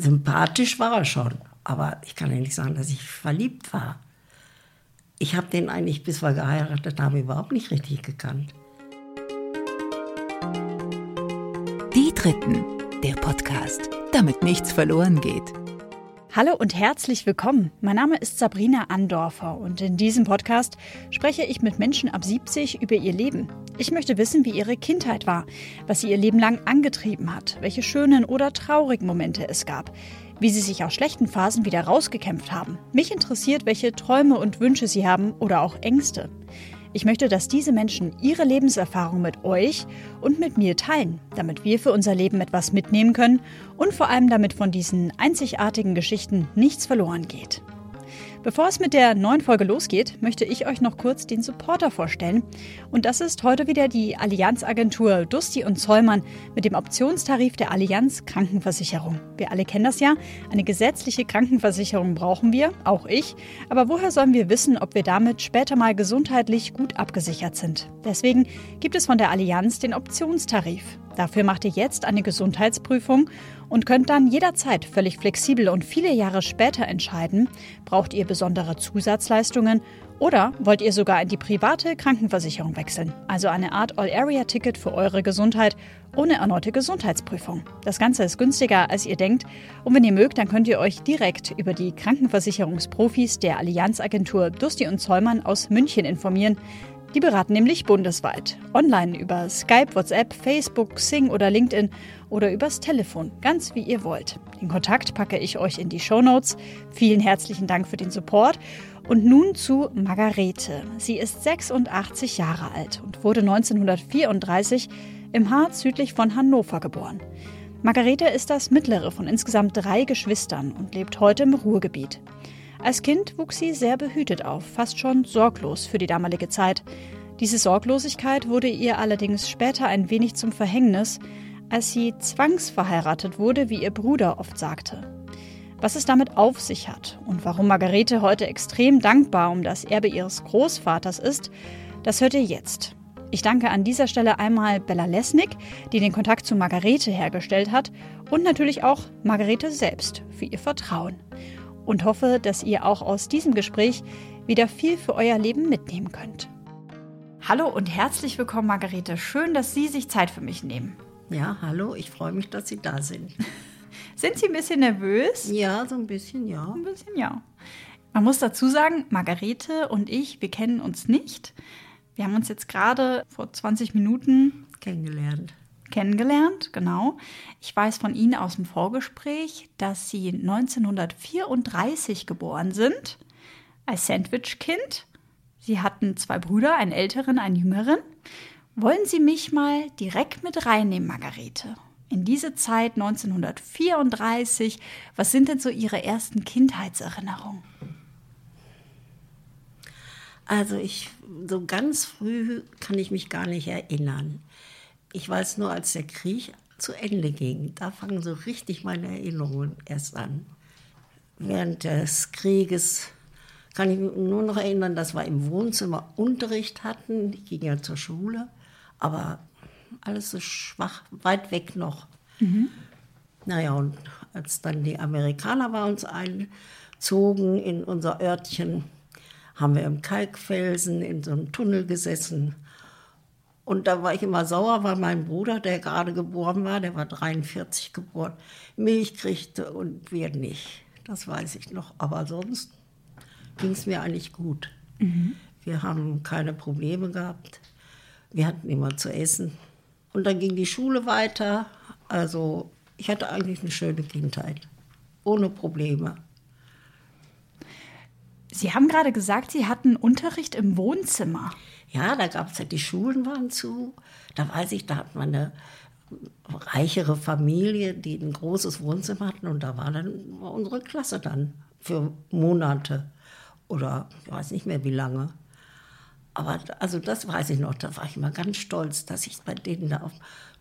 sympathisch war er schon, aber ich kann ja nicht sagen, dass ich verliebt war. Ich habe den eigentlich, bis wir geheiratet haben, überhaupt nicht richtig gekannt. Die Dritten, der Podcast, damit nichts verloren geht. Hallo und herzlich willkommen. Mein Name ist Sabrina Andorfer und in diesem Podcast spreche ich mit Menschen ab 70 über ihr Leben. Ich möchte wissen, wie ihre Kindheit war, was sie ihr Leben lang angetrieben hat, welche schönen oder traurigen Momente es gab, wie sie sich aus schlechten Phasen wieder rausgekämpft haben. Mich interessiert, welche Träume und Wünsche sie haben oder auch Ängste. Ich möchte, dass diese Menschen ihre Lebenserfahrung mit euch und mit mir teilen, damit wir für unser Leben etwas mitnehmen können und vor allem damit von diesen einzigartigen Geschichten nichts verloren geht. Bevor es mit der neuen Folge losgeht, möchte ich euch noch kurz den Supporter vorstellen. Und das ist heute wieder die Allianzagentur Dusti und Zollmann mit dem Optionstarif der Allianz Krankenversicherung. Wir alle kennen das ja. Eine gesetzliche Krankenversicherung brauchen wir, auch ich. Aber woher sollen wir wissen, ob wir damit später mal gesundheitlich gut abgesichert sind? Deswegen gibt es von der Allianz den Optionstarif. Dafür macht ihr jetzt eine Gesundheitsprüfung und könnt dann jederzeit völlig flexibel und viele Jahre später entscheiden, braucht ihr besondere Zusatzleistungen oder wollt ihr sogar in die private Krankenversicherung wechseln, also eine Art All-Area-Ticket für eure Gesundheit ohne erneute Gesundheitsprüfung. Das Ganze ist günstiger, als ihr denkt und wenn ihr mögt, dann könnt ihr euch direkt über die Krankenversicherungsprofis der Allianzagentur Dusti und Zollmann aus München informieren. Die beraten nämlich bundesweit. Online über Skype, WhatsApp, Facebook, Sing oder LinkedIn oder übers Telefon, ganz wie ihr wollt. Den Kontakt packe ich euch in die Show Notes. Vielen herzlichen Dank für den Support. Und nun zu Margarete. Sie ist 86 Jahre alt und wurde 1934 im Harz südlich von Hannover geboren. Margarete ist das mittlere von insgesamt drei Geschwistern und lebt heute im Ruhrgebiet. Als Kind wuchs sie sehr behütet auf, fast schon sorglos für die damalige Zeit. Diese Sorglosigkeit wurde ihr allerdings später ein wenig zum Verhängnis, als sie zwangsverheiratet wurde, wie ihr Bruder oft sagte. Was es damit auf sich hat und warum Margarete heute extrem dankbar um das Erbe ihres Großvaters ist, das hört ihr jetzt. Ich danke an dieser Stelle einmal Bella Lesnick, die den Kontakt zu Margarete hergestellt hat, und natürlich auch Margarete selbst für ihr Vertrauen und hoffe, dass ihr auch aus diesem Gespräch wieder viel für euer Leben mitnehmen könnt. Hallo und herzlich willkommen, Margarete. Schön, dass Sie sich Zeit für mich nehmen. Ja, hallo, ich freue mich, dass Sie da sind. sind Sie ein bisschen nervös? Ja, so ein bisschen, ja. Ein bisschen, ja. Man muss dazu sagen, Margarete und ich, wir kennen uns nicht. Wir haben uns jetzt gerade vor 20 Minuten kennengelernt kennengelernt, genau. Ich weiß von Ihnen aus dem Vorgespräch, dass Sie 1934 geboren sind, als Sandwich-Kind. Sie hatten zwei Brüder, einen älteren, einen jüngeren. Wollen Sie mich mal direkt mit reinnehmen, Margarete? In diese Zeit 1934, was sind denn so Ihre ersten Kindheitserinnerungen? Also ich so ganz früh kann ich mich gar nicht erinnern. Ich weiß nur, als der Krieg zu Ende ging, da fangen so richtig meine Erinnerungen erst an. Während des Krieges kann ich mich nur noch erinnern, dass wir im Wohnzimmer Unterricht hatten. Ich ging ja zur Schule, aber alles so schwach, weit weg noch. Mhm. Naja, und als dann die Amerikaner bei uns einzogen in unser Örtchen, haben wir im Kalkfelsen in so einem Tunnel gesessen und da war ich immer sauer, weil mein Bruder, der gerade geboren war, der war 43 geboren, Milch kriegte und wir nicht. Das weiß ich noch. Aber sonst ging es mir eigentlich gut. Mhm. Wir haben keine Probleme gehabt. Wir hatten immer zu essen. Und dann ging die Schule weiter. Also ich hatte eigentlich eine schöne Kindheit. Ohne Probleme. Sie haben gerade gesagt, Sie hatten Unterricht im Wohnzimmer. Ja, da gab es ja, die Schulen waren zu. Da weiß ich, da hat man eine reichere Familie, die ein großes Wohnzimmer hatten. Und da war dann unsere Klasse dann für Monate oder ich weiß nicht mehr wie lange. Aber also das weiß ich noch, da war ich immer ganz stolz, dass ich bei denen da auf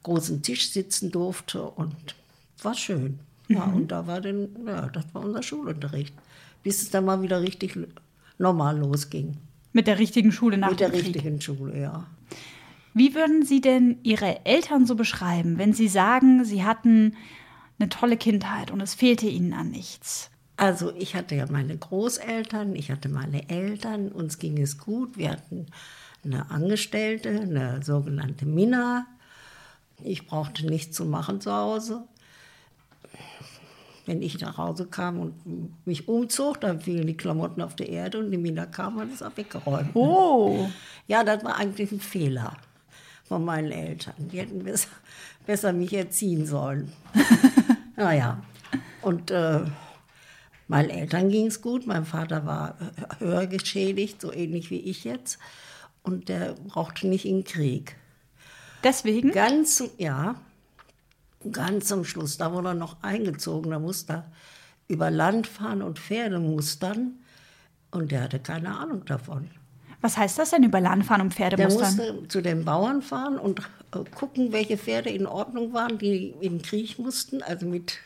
großen Tisch sitzen durfte und war schön. Ja, mhm. und da war dann, ja, das war unser Schulunterricht, bis es dann mal wieder richtig normal losging. Mit der richtigen Schule nach Mit der richtigen Schule, ja. Wie würden Sie denn Ihre Eltern so beschreiben, wenn Sie sagen, Sie hatten eine tolle Kindheit und es fehlte Ihnen an nichts? Also ich hatte ja meine Großeltern, ich hatte meine Eltern, uns ging es gut. Wir hatten eine Angestellte, eine sogenannte Mina. Ich brauchte nichts zu machen zu Hause. Wenn ich nach Hause kam und mich umzog, dann fielen die Klamotten auf die Erde und die Mina kam und ist auch weggeräumt. Oh. Ja, das war eigentlich ein Fehler von meinen Eltern. Die hätten besser, besser mich erziehen sollen. naja, und äh, meinen Eltern ging es gut. Mein Vater war höher geschädigt, so ähnlich wie ich jetzt. Und der brauchte nicht in den Krieg. Deswegen? Ganz, ja, ganz zum Schluss, da wurde er noch eingezogen, da musste er über Land fahren und Pferde mustern. Und der hatte keine Ahnung davon. Was heißt das denn über Land fahren und Pferde Der mustern? musste zu den Bauern fahren und äh, gucken, welche Pferde in Ordnung waren, die in den Krieg mussten, also mit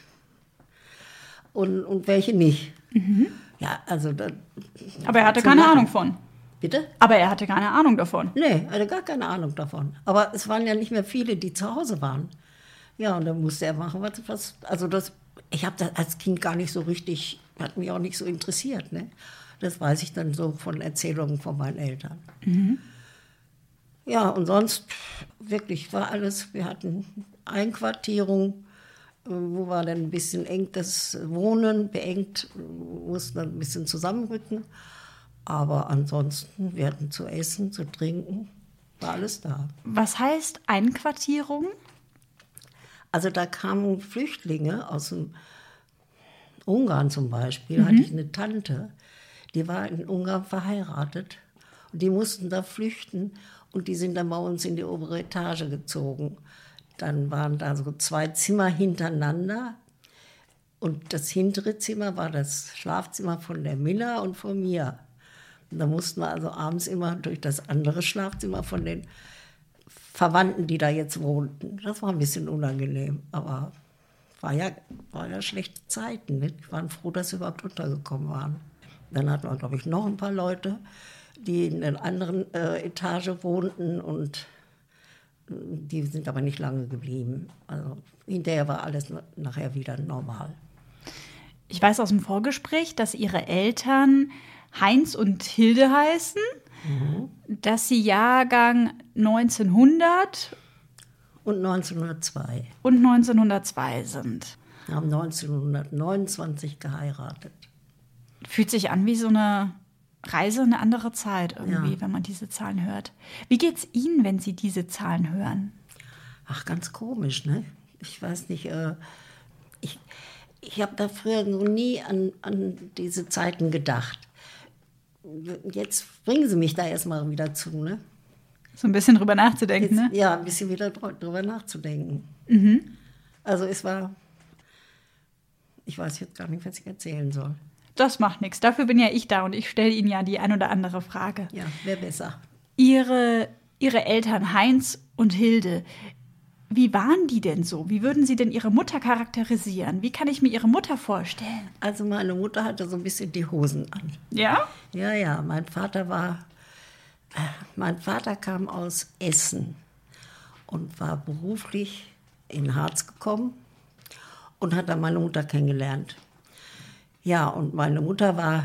und, und welche nicht. Ja, also da, Aber er hatte keine lachen. Ahnung von. bitte? Aber er hatte keine Ahnung davon. Nee, er hatte gar keine Ahnung davon. Aber es waren ja nicht mehr viele, die zu Hause waren. Ja, und dann musste er machen, was, was also das, ich habe das als Kind gar nicht so richtig, hat mich auch nicht so interessiert. Ne? Das weiß ich dann so von Erzählungen von meinen Eltern. Ja, und sonst wirklich war alles, wir hatten Einquartierung, wo war dann ein bisschen eng das Wohnen, beengt, mussten dann ein bisschen zusammenrücken. Aber ansonsten, wir hatten zu essen, zu trinken, war alles da. Was heißt Einquartierung? Also da kamen Flüchtlinge aus dem Ungarn zum Beispiel, hatte ich eine Tante, die war in Ungarn verheiratet und die mussten da flüchten und die sind dann bei uns in die obere Etage gezogen. Dann waren da so zwei Zimmer hintereinander und das hintere Zimmer war das Schlafzimmer von der Miller und von mir. Und da mussten wir also abends immer durch das andere Schlafzimmer von den Verwandten, die da jetzt wohnten. Das war ein bisschen unangenehm, aber war ja, war ja schlechte Zeiten. Ne? Die waren froh, dass sie überhaupt untergekommen waren. Dann hatten wir, glaube ich, noch ein paar Leute, die in einer anderen äh, Etage wohnten und die sind aber nicht lange geblieben. Also hinterher war alles na- nachher wieder normal. Ich weiß aus dem Vorgespräch, dass Ihre Eltern Heinz und Hilde heißen, dass Sie Jahrgang 1900 Und 1902. und 1902 sind. Wir haben 1929 geheiratet. Fühlt sich an wie so eine Reise in eine andere Zeit irgendwie, Ja. wenn man diese Zahlen hört. Wie geht's Ihnen, wenn Sie diese Zahlen hören? Ach, ganz komisch, ne? Ich weiß nicht, äh, ich, ich habe da früher so nie an, an diese Zeiten gedacht. Jetzt bringen sie mich da erstmal wieder zu, ne? So ein bisschen drüber nachzudenken, Jetzt, ne? Ja, ein bisschen wieder drü- drüber nachzudenken. Also es war, ich weiß jetzt gar nicht, was ich erzählen soll. Das macht nichts. Dafür bin ja ich da und ich stelle Ihnen ja die ein oder andere Frage. Ja, wäre besser. Ihre, Ihre Eltern Heinz und Hilde, wie waren die denn so? Wie würden Sie denn Ihre Mutter charakterisieren? Wie kann ich mir Ihre Mutter vorstellen? Also meine Mutter hatte so ein bisschen die Hosen an. Ja? Ja, ja, mein Vater war, äh, mein Vater kam aus Essen und war beruflich in Harz gekommen und hat dann meine Mutter kennengelernt. Ja, und meine Mutter war,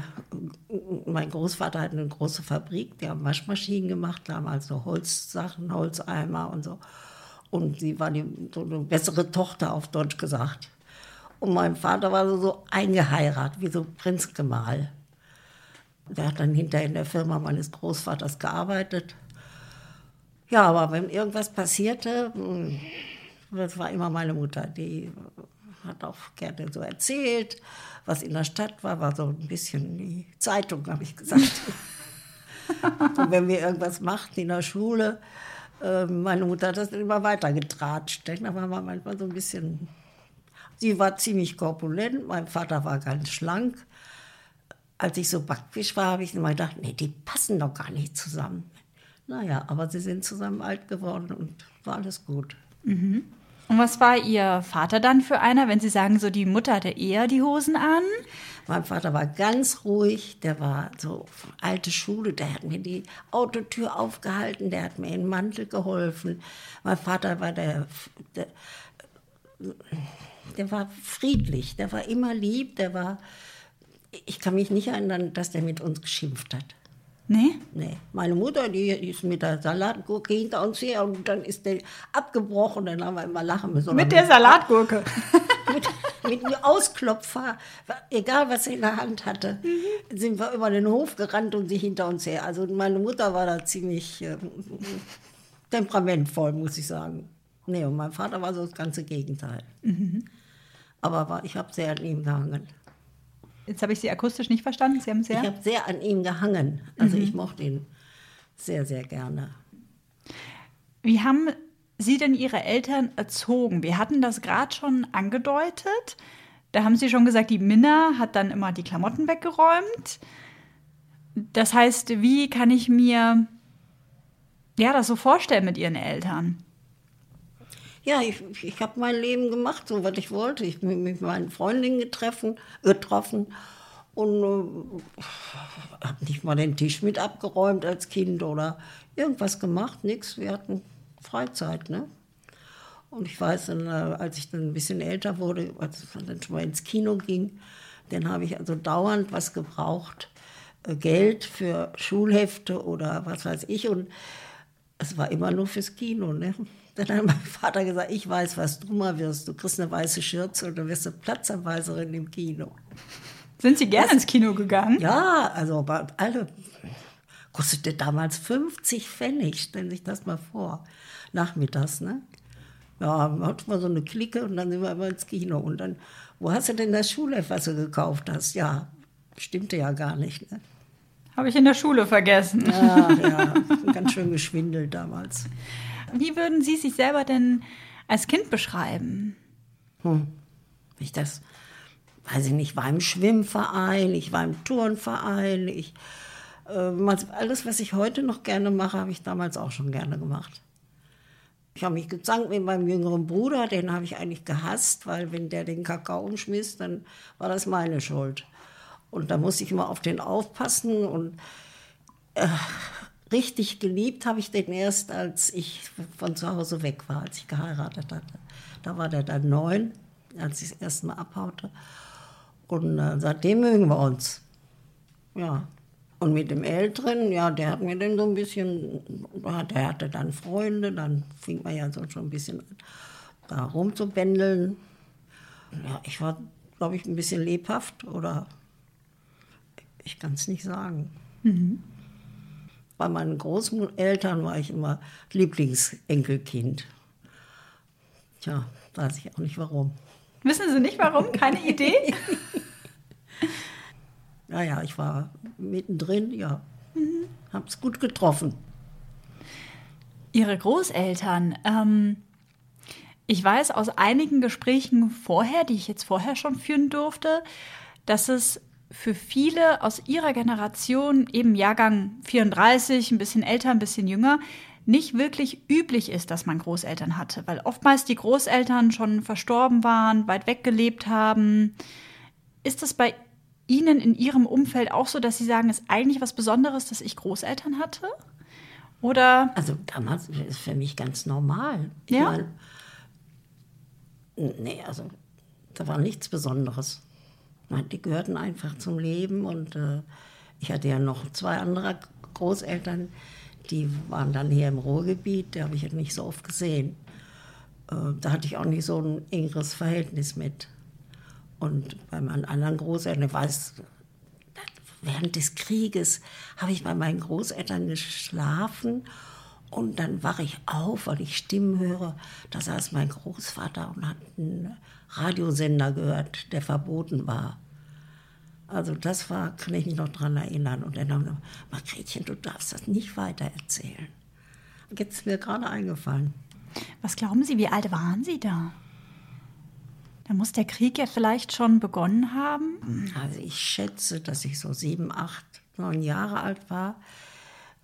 mein Großvater hatte eine große Fabrik, die haben Waschmaschinen gemacht, damals so Holzsachen, Holzeimer und so. Und sie war die, so eine bessere Tochter, auf Deutsch gesagt. Und mein Vater war so, so eingeheiratet, wie so Prinzgemahl. Der hat dann hinterher in der Firma meines Großvaters gearbeitet. Ja, aber wenn irgendwas passierte, das war immer meine Mutter, die hat auch gerne so erzählt, was in der Stadt war, war so ein bisschen die Zeitung, habe ich gesagt. Und wenn wir irgendwas machten in der Schule, äh, meine Mutter hat das immer weitergetratscht. Da war man manchmal so ein bisschen. Sie war ziemlich korpulent, mein Vater war ganz schlank. Als ich so Backfisch war, habe ich immer gedacht, nee, die passen doch gar nicht zusammen. Naja, aber sie sind zusammen alt geworden und war alles gut. Und was war Ihr Vater dann für einer, wenn Sie sagen, so die Mutter hatte eher die Hosen an? Mein Vater war ganz ruhig, der war so alte Schule, der hat mir die Autotür aufgehalten, der hat mir in den Mantel geholfen. Mein Vater war der, der der war friedlich, der war immer lieb, der war. Ich kann mich nicht erinnern, dass der mit uns geschimpft hat. Nee? Nee. Meine Mutter, die ist mit der Salatgurke hinter uns her und dann ist der abgebrochen, dann haben wir immer lachen müssen. Mit der Salatgurke. mit, mit einem Ausklopfer, egal was sie in der Hand hatte, mhm. sind wir über den Hof gerannt und sie hinter uns her. Also meine Mutter war da ziemlich äh, temperamentvoll, muss ich sagen. Nee, und mein Vater war so das ganze Gegenteil. Mhm. Aber ich habe sehr an ihm gehangen. Jetzt habe ich Sie akustisch nicht verstanden. Sie haben sehr. Ich habe sehr an ihm gehangen. Also mhm. ich mochte ihn sehr, sehr gerne. Wie haben Sie denn Ihre Eltern erzogen? Wir hatten das gerade schon angedeutet. Da haben Sie schon gesagt, die Minna hat dann immer die Klamotten weggeräumt. Das heißt, wie kann ich mir ja, das so vorstellen mit Ihren Eltern? Ja, ich, ich habe mein Leben gemacht, so was ich wollte. Ich bin mit meinen Freundinnen getreffen, getroffen und äh, habe nicht mal den Tisch mit abgeräumt als Kind oder irgendwas gemacht, nichts. Wir hatten Freizeit, ne? Und ich weiß, dann, äh, als ich dann ein bisschen älter wurde, als ich dann schon mal ins Kino ging, dann habe ich also dauernd was gebraucht, äh, Geld für Schulhefte oder was weiß ich. Und es war immer nur fürs Kino, ne? Dann hat mein Vater gesagt, ich weiß, was du mal wirst. Du kriegst eine weiße Schürze und dann wirst du Platzanweiserin im Kino. Sind Sie gerne ins Kino gegangen? Ja, also alle kostete damals 50 Pfennig, stellen Sie sich das mal vor. Nachmittags, ne? Ja, hatten wir so eine Clique und dann sind wir immer ins Kino. Und dann, wo hast du denn das Schulheft, was du gekauft hast? Ja, stimmte ja gar nicht, ne? Habe ich in der Schule vergessen. Ja, ja, ganz schön geschwindelt damals. Wie würden Sie sich selber denn als Kind beschreiben? Hm. Ich das, weiß ich nicht, war im Schwimmverein, ich war im Turnverein, ich, äh, alles, was ich heute noch gerne mache, habe ich damals auch schon gerne gemacht. Ich habe mich gezankt mit meinem jüngeren Bruder, den habe ich eigentlich gehasst, weil wenn der den Kakao umschmiss, dann war das meine Schuld. Und da musste ich immer auf den aufpassen und äh, richtig geliebt habe ich den erst, als ich von zu Hause weg war, als ich geheiratet hatte. Da war der dann neun, als ich das erste Mal abhaute. Und äh, seitdem mögen wir uns. Ja. Und mit dem Älteren, ja, der hat mir dann so ein bisschen, der hatte dann Freunde, dann fing man ja so schon ein bisschen an, da rumzubändeln. Ja, ich war, glaube ich, ein bisschen lebhaft oder ich kann es nicht sagen. Mhm. Bei meinen Großeltern war ich immer Lieblingsenkelkind. Tja, weiß ich auch nicht warum. Wissen Sie nicht warum? Keine Idee? naja, ich war mittendrin, ja. Mhm. Hab's gut getroffen. Ihre Großeltern, ähm, ich weiß aus einigen Gesprächen vorher, die ich jetzt vorher schon führen durfte, dass es für viele aus ihrer Generation, eben Jahrgang 34, ein bisschen älter, ein bisschen jünger, nicht wirklich üblich ist, dass man Großeltern hatte, weil oftmals die Großeltern schon verstorben waren, weit weg gelebt haben. Ist das bei Ihnen in Ihrem Umfeld auch so, dass Sie sagen, es ist eigentlich was Besonderes, dass ich Großeltern hatte? Oder? Also damals ist es für mich ganz normal. Ich ja. Mein, nee, also da war nichts Besonderes. Die gehörten einfach zum Leben und äh, ich hatte ja noch zwei andere Großeltern, die waren dann hier im Ruhrgebiet, die habe ich ja nicht so oft gesehen. Äh, da hatte ich auch nicht so ein engeres Verhältnis mit. Und bei meinen anderen Großeltern, ich weiß, während des Krieges habe ich bei meinen Großeltern geschlafen und dann wache ich auf, weil ich Stimmen höre. Da saß mein Großvater und hat einen Radiosender gehört, der verboten war. Also das war, kann ich mich noch daran erinnern. Und dann haben wir, Margretchen, du darfst das nicht weiter erzählen. Jetzt ist mir gerade eingefallen. Was glauben Sie, wie alt waren Sie da? Da muss der Krieg ja vielleicht schon begonnen haben. Also ich schätze, dass ich so sieben, acht, neun Jahre alt war.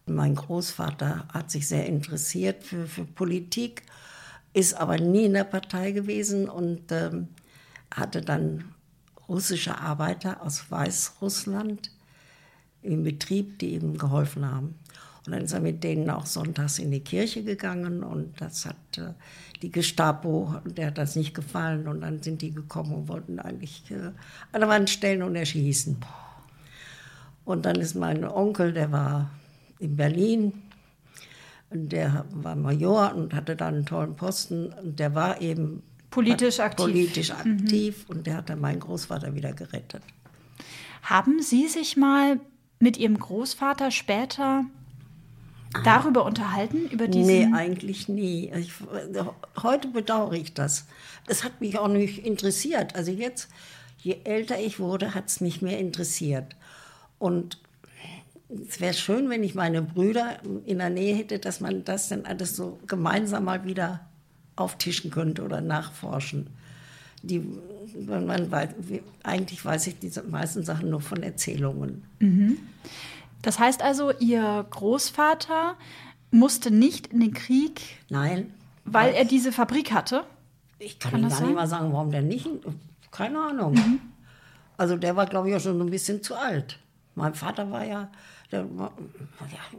Mein Großvater hat sich sehr interessiert für, für Politik, ist aber nie in der Partei gewesen und ähm, hatte dann russische Arbeiter aus Weißrussland im Betrieb, die ihm geholfen haben. Und dann ist er mit denen auch sonntags in die Kirche gegangen und das hat äh, die Gestapo, der hat das nicht gefallen und dann sind die gekommen und wollten eigentlich äh, an der Wand stellen und erschießen. Und dann ist mein Onkel, der war in Berlin, der war Major und hatte da einen tollen Posten und der war eben Politisch aktiv. Politisch aktiv mhm. und der hat dann meinen Großvater wieder gerettet. Haben Sie sich mal mit Ihrem Großvater später darüber unterhalten? Über diesen nee, eigentlich nie. Ich, heute bedauere ich das. Es hat mich auch nicht interessiert. Also jetzt, je älter ich wurde, hat es mich mehr interessiert. Und es wäre schön, wenn ich meine Brüder in der Nähe hätte, dass man das dann alles so gemeinsam mal wieder auftischen könnte oder nachforschen. Die, man weiß, eigentlich weiß ich diese meisten Sachen nur von Erzählungen. Mhm. Das heißt also, Ihr Großvater musste nicht in den Krieg? Nein. Weil er diese Fabrik hatte? Ich kann, kann gar sein? nicht mal sagen, warum der nicht. Keine Ahnung. Mhm. Also der war, glaube ich, auch schon ein bisschen zu alt. Mein Vater war ja,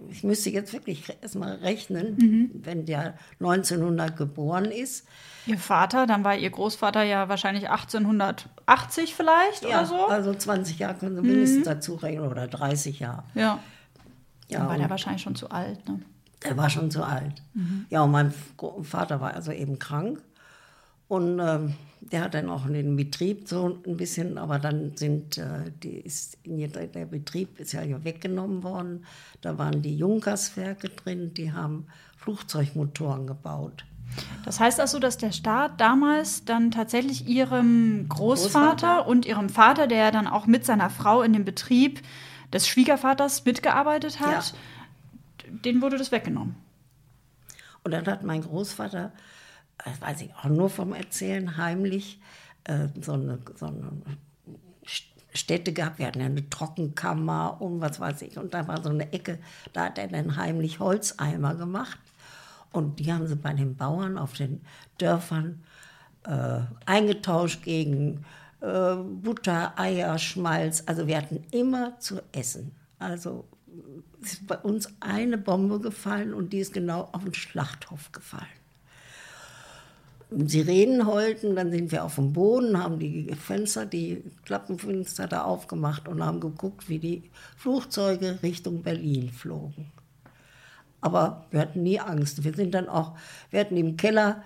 ich müsste jetzt wirklich erstmal rechnen, mhm. wenn der 1900 geboren ist. Ihr Vater, dann war Ihr Großvater ja wahrscheinlich 1880 vielleicht ja, oder so? also 20 Jahre können Sie mindestens mhm. dazu rechnen oder 30 Jahre. Ja. ja dann war der wahrscheinlich schon zu alt, ne? Er war schon zu alt. Mhm. Ja, und mein Vater war also eben krank. Und ähm, der hat dann auch den Betrieb so ein bisschen, aber dann sind äh, die ist, der Betrieb ist ja weggenommen worden. Da waren die Junkerswerke drin, die haben Flugzeugmotoren gebaut. Das heißt also, dass der Staat damals dann tatsächlich ihrem Großvater, Großvater, und ihrem Vater, der dann auch mit seiner Frau in dem Betrieb des Schwiegervaters mitgearbeitet hat, ja. denen wurde das weggenommen. Und dann hat mein Großvater weiß ich auch nur vom Erzählen, heimlich äh, so, eine, so eine Stätte gehabt. Wir hatten ja eine Trockenkammer und was weiß ich. Und da war so eine Ecke, da hat er dann heimlich Holzeimer gemacht. Und die haben sie bei den Bauern auf den Dörfern äh, eingetauscht gegen äh, Butter, Eier, Schmalz. Also wir hatten immer zu essen. Also ist bei uns eine Bombe gefallen und die ist genau auf den Schlachthof gefallen. Sirenen heulten, dann sind wir auf dem Boden, haben die Fenster, die Klappenfenster da aufgemacht und haben geguckt, wie die Flugzeuge Richtung Berlin flogen. Aber wir hatten nie Angst. Wir sind dann auch, wir hatten im Keller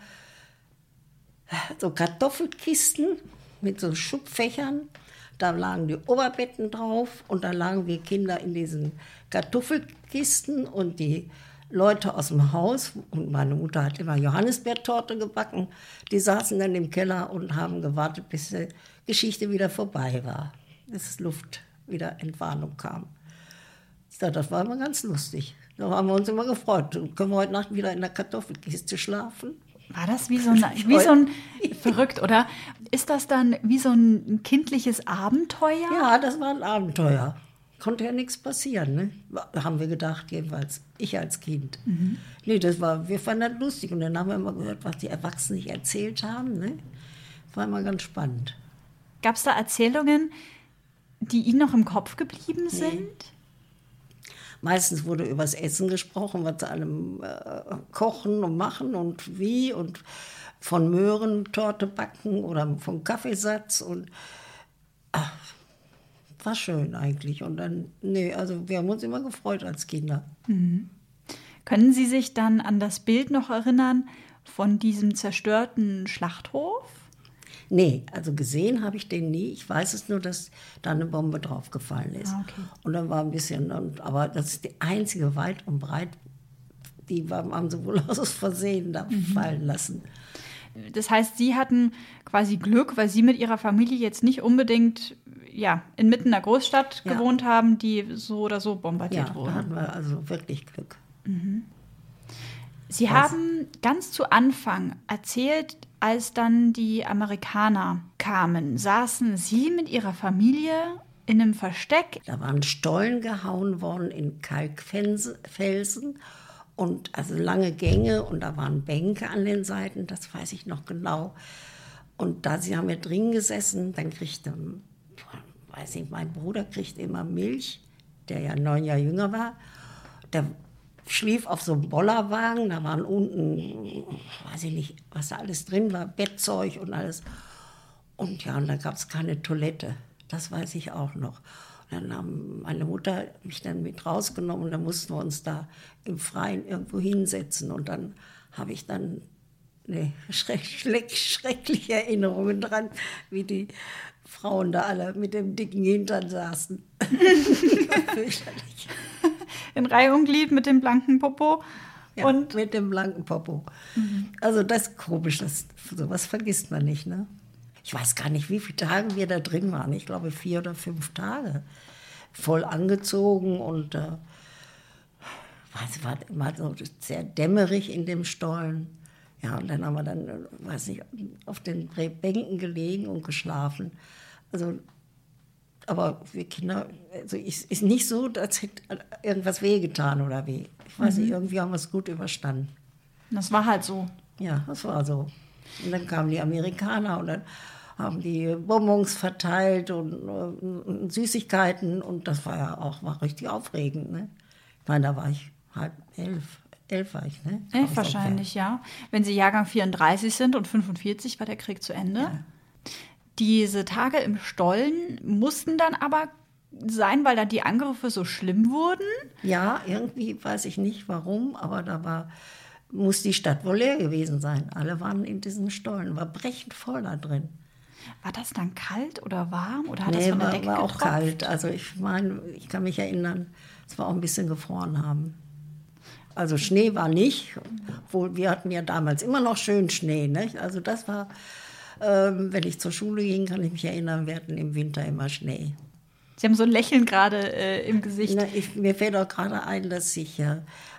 so Kartoffelkisten mit so Schubfächern. Da lagen die Oberbetten drauf und da lagen wir Kinder in diesen Kartoffelkisten und die Leute aus dem Haus, und meine Mutter hat immer Johannisbeertorte gebacken, die saßen dann im Keller und haben gewartet, bis die Geschichte wieder vorbei war, bis Luft wieder Entwarnung kam. Ich dachte, das war immer ganz lustig. Da haben wir uns immer gefreut. Können wir heute Nacht wieder in der Kartoffelkiste schlafen? War das wie so ein, wie so ein verrückt, oder? Ist das dann wie so ein kindliches Abenteuer? Ja, das war ein Abenteuer konnte ja nichts passieren, ne? haben wir gedacht, jedenfalls ich als Kind. Mhm. Nee, das war, wir fanden das lustig und dann haben wir immer gehört, was die Erwachsenen nicht erzählt haben. Ne? War immer ganz spannend. Gab es da Erzählungen, die Ihnen noch im Kopf geblieben sind? Nee. Meistens wurde über das Essen gesprochen, was sie allem äh, kochen und machen und wie und von Möhrentorte backen oder vom Kaffeesatz und ach, war schön eigentlich. Und dann, nee, also wir haben uns immer gefreut als Kinder. Mhm. Können Sie sich dann an das Bild noch erinnern von diesem zerstörten Schlachthof? Nee, also gesehen habe ich den nie. Ich weiß es nur, dass da eine Bombe draufgefallen ist. Ah, okay. Und dann war ein bisschen, aber das ist die einzige weit und breit, die haben sie wohl aus Versehen da mhm. fallen lassen. Das heißt, Sie hatten quasi Glück, weil Sie mit Ihrer Familie jetzt nicht unbedingt ja, inmitten der Großstadt ja. gewohnt haben, die so oder so bombardiert ja, wurde. Da hatten wir also wirklich Glück. Mhm. Sie Was? haben ganz zu Anfang erzählt, als dann die Amerikaner kamen, saßen Sie mit Ihrer Familie in einem Versteck. Da waren Stollen gehauen worden in Kalkfelsen und also lange Gänge und da waren Bänke an den Seiten, das weiß ich noch genau. Und da sie haben wir drin gesessen, dann kriegte weiß nicht, mein Bruder kriegt immer Milch, der ja neun Jahre jünger war. Der schlief auf so einem Bollerwagen, da waren unten, weiß ich nicht, was da alles drin war, Bettzeug und alles. Und ja, und da gab es keine Toilette. Das weiß ich auch noch. Dann haben meine Mutter mich dann mit rausgenommen und dann mussten wir uns da im Freien irgendwo hinsetzen. Und dann habe ich dann eine schreck, schreck, schreckliche Erinnerungen dran, wie die Frauen da alle mit dem dicken Hintern saßen. In Reihe und Glied mit dem blanken Popo. Ja, und mit dem blanken Popo. Mhm. Also das ist komisch, das, sowas vergisst man nicht. Ne? Ich weiß gar nicht, wie viele Tage wir da drin waren. Ich glaube vier oder fünf Tage. Voll angezogen und äh, es war immer so sehr dämmerig in dem Stollen. Ja, und dann haben wir dann, weiß nicht, auf den Bänken gelegen und geschlafen. Also, aber wir Kinder, also ist, ist nicht so, als hätte irgendwas wehgetan oder wie. Ich weiß mhm. nicht, irgendwie haben wir es gut überstanden. Das war halt so. Ja, das war so. Und dann kamen die Amerikaner und dann haben die Bonbons verteilt und, und Süßigkeiten und das war ja auch war richtig aufregend. Ne? Ich meine, da war ich halb elf. Elf war ich, ne? Elf wahrscheinlich, ja. Wenn Sie Jahrgang 34 sind und 45 war der Krieg zu Ende. Ja. Diese Tage im Stollen mussten dann aber sein, weil da die Angriffe so schlimm wurden? Ja, irgendwie weiß ich nicht warum, aber da war, muss die Stadt wohl leer gewesen sein. Alle waren in diesen Stollen, war brechend voll da drin. War das dann kalt oder warm oder hat nee, das von der war, Decke war auch getropft? kalt. Also ich meine, ich kann mich erinnern, es war auch ein bisschen gefroren haben. Also Schnee war nicht, obwohl wir hatten ja damals immer noch schön Schnee. Nicht? Also das war, ähm, wenn ich zur Schule ging, kann ich mich erinnern, wir hatten im Winter immer Schnee. Sie haben so ein Lächeln gerade äh, im Gesicht. Na, ich, mir fällt auch gerade ein, dass ich, äh,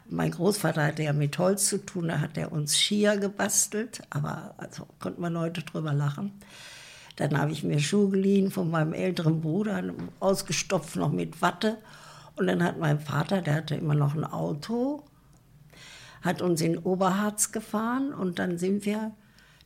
mein Großvater hatte ja mit Holz zu tun, da hat er uns Skier gebastelt, aber also konnte man heute drüber lachen. Dann habe ich mir Schuhe geliehen von meinem älteren Bruder, ausgestopft noch mit Watte. Und dann hat mein Vater, der hatte immer noch ein Auto, hat uns in Oberharz gefahren und dann sind wir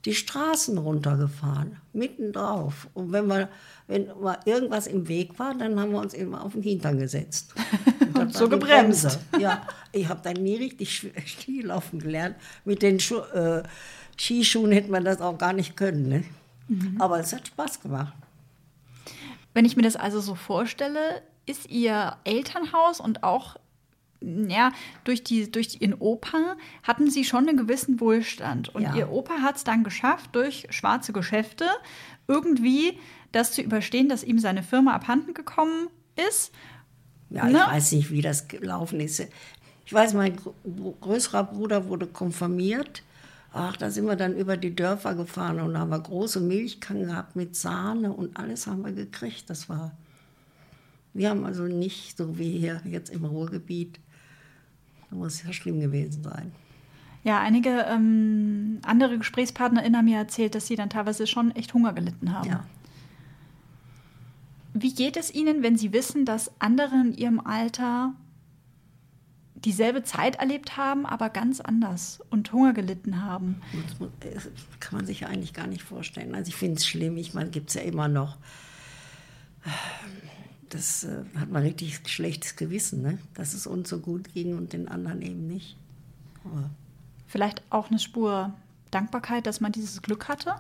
die Straßen runtergefahren, mitten drauf. Und wenn, wir, wenn mal irgendwas im Weg war, dann haben wir uns immer auf den Hintern gesetzt. Und, und so gebremst. Ja, ich habe dann nie richtig Skilaufen gelernt. Mit den Schu äh, Skischuhen hätte man das auch gar nicht können. Ne? Mhm. Aber es hat Spaß gemacht. Wenn ich mir das also so vorstelle, ist Ihr Elternhaus und auch ja, durch, die, durch Ihren Opa hatten Sie schon einen gewissen Wohlstand. Und ja. Ihr Opa hat es dann geschafft, durch schwarze Geschäfte irgendwie das zu überstehen, dass ihm seine Firma abhanden gekommen ist. Ja, ne? ich weiß nicht, wie das gelaufen ist. Ich weiß, mein größerer Bruder wurde konfirmiert Ach, da sind wir dann über die Dörfer gefahren und haben wir große Milchkannen gehabt mit Sahne und alles haben wir gekriegt. Das war, wir haben also nicht so wie hier jetzt im Ruhrgebiet. Da muss ja schlimm gewesen sein. Ja, einige ähm, andere GesprächspartnerInnen haben mir erzählt, dass sie dann teilweise schon echt Hunger gelitten haben. Ja. Wie geht es Ihnen, wenn Sie wissen, dass andere in Ihrem Alter dieselbe Zeit erlebt haben, aber ganz anders und Hunger gelitten haben. Das kann man sich ja eigentlich gar nicht vorstellen. Also ich finde es schlimm. Ich meine, gibt es ja immer noch. Das äh, hat man richtig schlechtes Gewissen, ne? dass es uns so gut ging und den anderen eben nicht. Aber Vielleicht auch eine Spur Dankbarkeit, dass man dieses Glück hatte?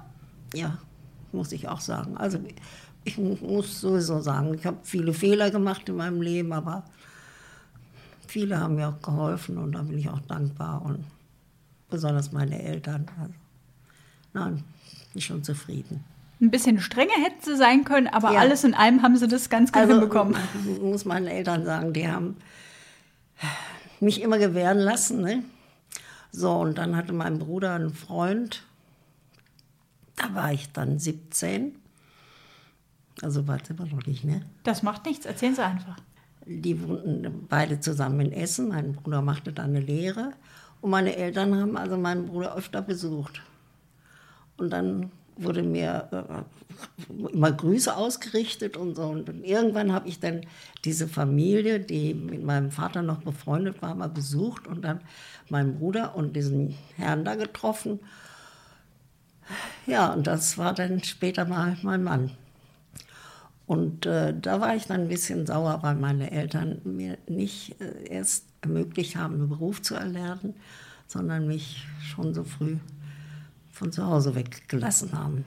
Ja, muss ich auch sagen. Also ich muss sowieso sagen, ich habe viele Fehler gemacht in meinem Leben, aber viele haben mir auch geholfen und da bin ich auch dankbar und besonders meine Eltern. Also, nein, bin schon zufrieden. Ein bisschen strenger hätten sie sein können, aber ja. alles in allem haben sie das ganz gut also, hinbekommen. muss meinen Eltern sagen, die haben mich immer gewähren lassen. Ne? So, und dann hatte mein Bruder einen Freund, da war ich dann 17. Also war es immer noch nicht, ne? Das macht nichts, erzählen Sie einfach. Die wohnten beide zusammen in Essen. Mein Bruder machte da eine Lehre. Und meine Eltern haben also meinen Bruder öfter besucht. Und dann wurde mir äh, immer Grüße ausgerichtet und so. Und irgendwann habe ich dann diese Familie, die mit meinem Vater noch befreundet war, mal besucht und dann meinen Bruder und diesen Herrn da getroffen. Ja, und das war dann später mal mein Mann. Und äh, da war ich dann ein bisschen sauer, weil meine Eltern mir nicht äh, erst ermöglicht haben, einen Beruf zu erlernen, sondern mich schon so früh von zu Hause weggelassen haben.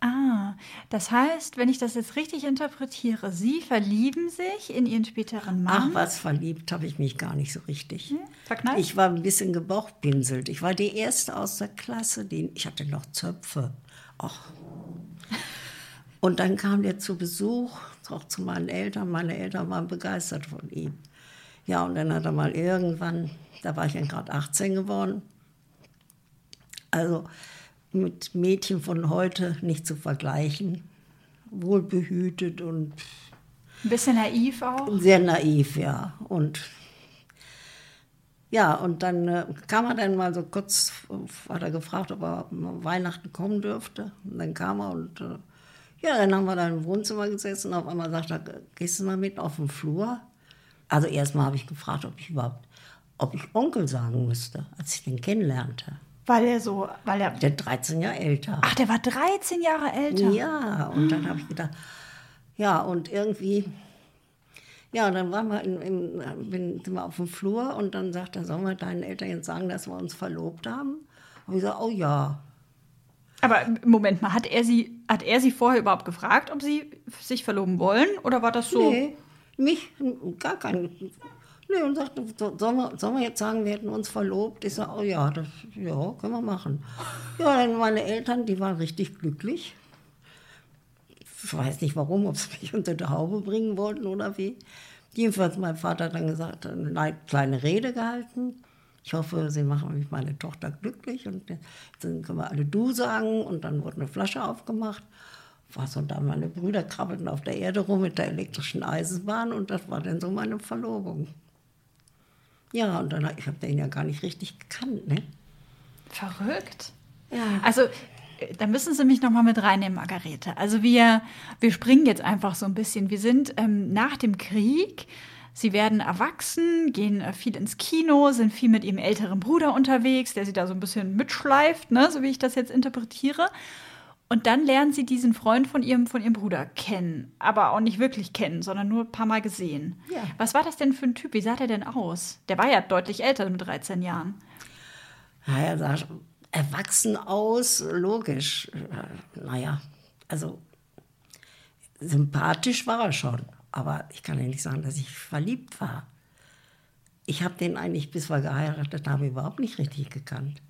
Ah, das heißt, wenn ich das jetzt richtig interpretiere, Sie verlieben sich in Ihren späteren Mann. Ach, was verliebt habe ich mich gar nicht so richtig. Hm? Verknallt? Ich war ein bisschen gebauchpinselt. Ich war die erste aus der Klasse, die ich hatte noch Zöpfe. Ach. Und dann kam der zu Besuch, auch zu meinen Eltern. Meine Eltern waren begeistert von ihm. Ja, und dann hat er mal irgendwann, da war ich dann gerade 18 geworden, also mit Mädchen von heute nicht zu vergleichen. Wohlbehütet und. Ein bisschen naiv auch? Sehr naiv, ja. Und ja, und dann äh, kam er dann mal so kurz, hat er gefragt, ob er Weihnachten kommen dürfte. Und dann kam er und äh, ja, dann haben wir da im Wohnzimmer gesessen. Auf einmal sagt er, gehst du mal mit auf den Flur? Also erstmal habe ich gefragt, ob ich überhaupt, ob ich Onkel sagen müsste, als ich den kennenlernte. Weil er so, weil er. Der 13 Jahre älter. Ach, der war 13 Jahre älter. Ja, und dann habe ich gedacht, ja, und irgendwie, ja, dann waren wir, in, in, bin, sind wir auf dem Flur und dann sagt er, sollen wir deinen Eltern jetzt sagen, dass wir uns verlobt haben? Und ich gesagt, oh ja. Aber Moment mal, hat er sie, hat er sie vorher überhaupt gefragt, ob sie sich verloben wollen? Oder war das so? Nee, mich, gar kein. Nee, und sagte, sollen wir, sollen wir jetzt sagen, wir hätten uns verlobt? Ich sage, oh ja, das ja, können wir machen. Ja, dann meine Eltern, die waren richtig glücklich. Ich weiß nicht warum, ob sie mich unter die Haube bringen wollten oder wie. Jedenfalls mein Vater hat dann gesagt, eine kleine Rede gehalten. Ich hoffe, Sie machen mich meine Tochter glücklich und dann können wir alle Du sagen und dann wurde eine Flasche aufgemacht. Was und da meine Brüder krabbelten auf der Erde rum mit der elektrischen Eisenbahn und das war dann so meine Verlobung. Ja, und dann, ich habe den ja gar nicht richtig gekannt, ne? Verrückt. Ja. Also, da müssen Sie mich noch mal mit reinnehmen, Margarete. Also wir, wir springen jetzt einfach so ein bisschen. Wir sind ähm, nach dem Krieg. Sie werden erwachsen, gehen äh, viel ins Kino, sind viel mit ihrem älteren Bruder unterwegs, der sie da so ein bisschen mitschleift, ne, so wie ich das jetzt interpretiere. Und dann lernen sie diesen Freund von ihrem, von ihrem Bruder kennen. Aber auch nicht wirklich kennen, sondern nur ein paar Mal gesehen. Ja. Was war das denn für ein Typ? Wie sah der denn aus? Der war ja deutlich älter mit 13 Jahren. Ja, er sah erwachsen aus, logisch. Naja, also sympathisch war er schon. Aber ich kann ja nicht sagen, dass ich verliebt war. Ich habe den eigentlich, bis wir geheiratet haben, überhaupt nicht richtig gekannt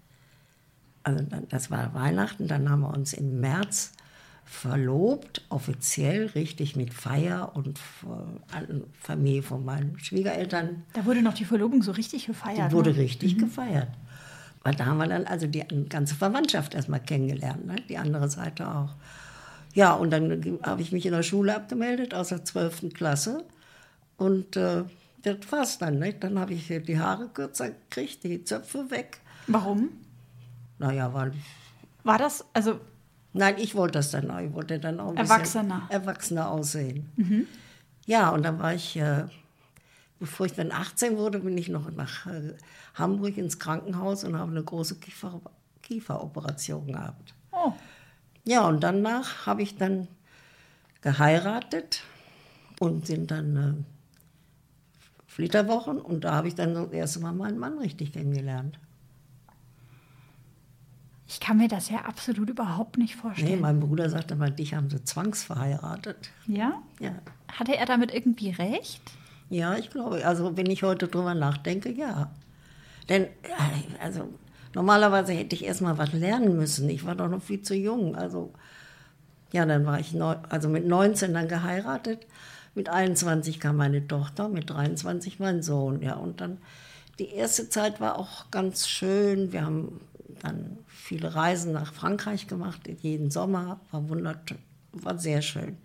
also das war Weihnachten, dann haben wir uns im März verlobt, offiziell, richtig mit Feier und Familie von meinen Schwiegereltern. Da wurde noch die Verlobung so richtig gefeiert. Die wurde ne? richtig mhm. gefeiert. Weil da haben wir dann also die ganze Verwandtschaft erstmal kennengelernt, ne? die andere Seite auch. Ja, und dann habe ich mich in der Schule abgemeldet, aus der 12. Klasse. Und äh, das war's dann. Ne? Dann habe ich die Haare kürzer gekriegt, die Zöpfe weg. Warum? Naja, weil. War das, also. Nein, ich wollte das dann auch. Ich wollte dann auch ein Erwachsener. Erwachsener aussehen. Mhm. Ja, und dann war ich, äh, bevor ich dann 18 wurde, bin ich noch nach äh, Hamburg ins Krankenhaus und habe eine große Kiefer, Kieferoperation gehabt. Oh. Ja, und danach habe ich dann geheiratet und sind dann äh, Flitterwochen und da habe ich dann das erste Mal meinen Mann richtig kennengelernt. Ich kann mir das ja absolut überhaupt nicht vorstellen. Nee, mein Bruder sagte mal, dich haben sie zwangsverheiratet. Ja? Ja. Hatte er damit irgendwie recht? Ja, ich glaube, also wenn ich heute drüber nachdenke, ja. Denn, also normalerweise hätte ich erst mal was lernen müssen. Ich war doch noch viel zu jung. Also, ja, dann war ich neun, also mit 19 dann geheiratet. Mit 21 kam meine Tochter, mit 23 mein Sohn. Ja, und dann die erste Zeit war auch ganz schön. Wir haben dann viele Reisen nach Frankreich gemacht, jeden Sommer, war wundert, war sehr schön.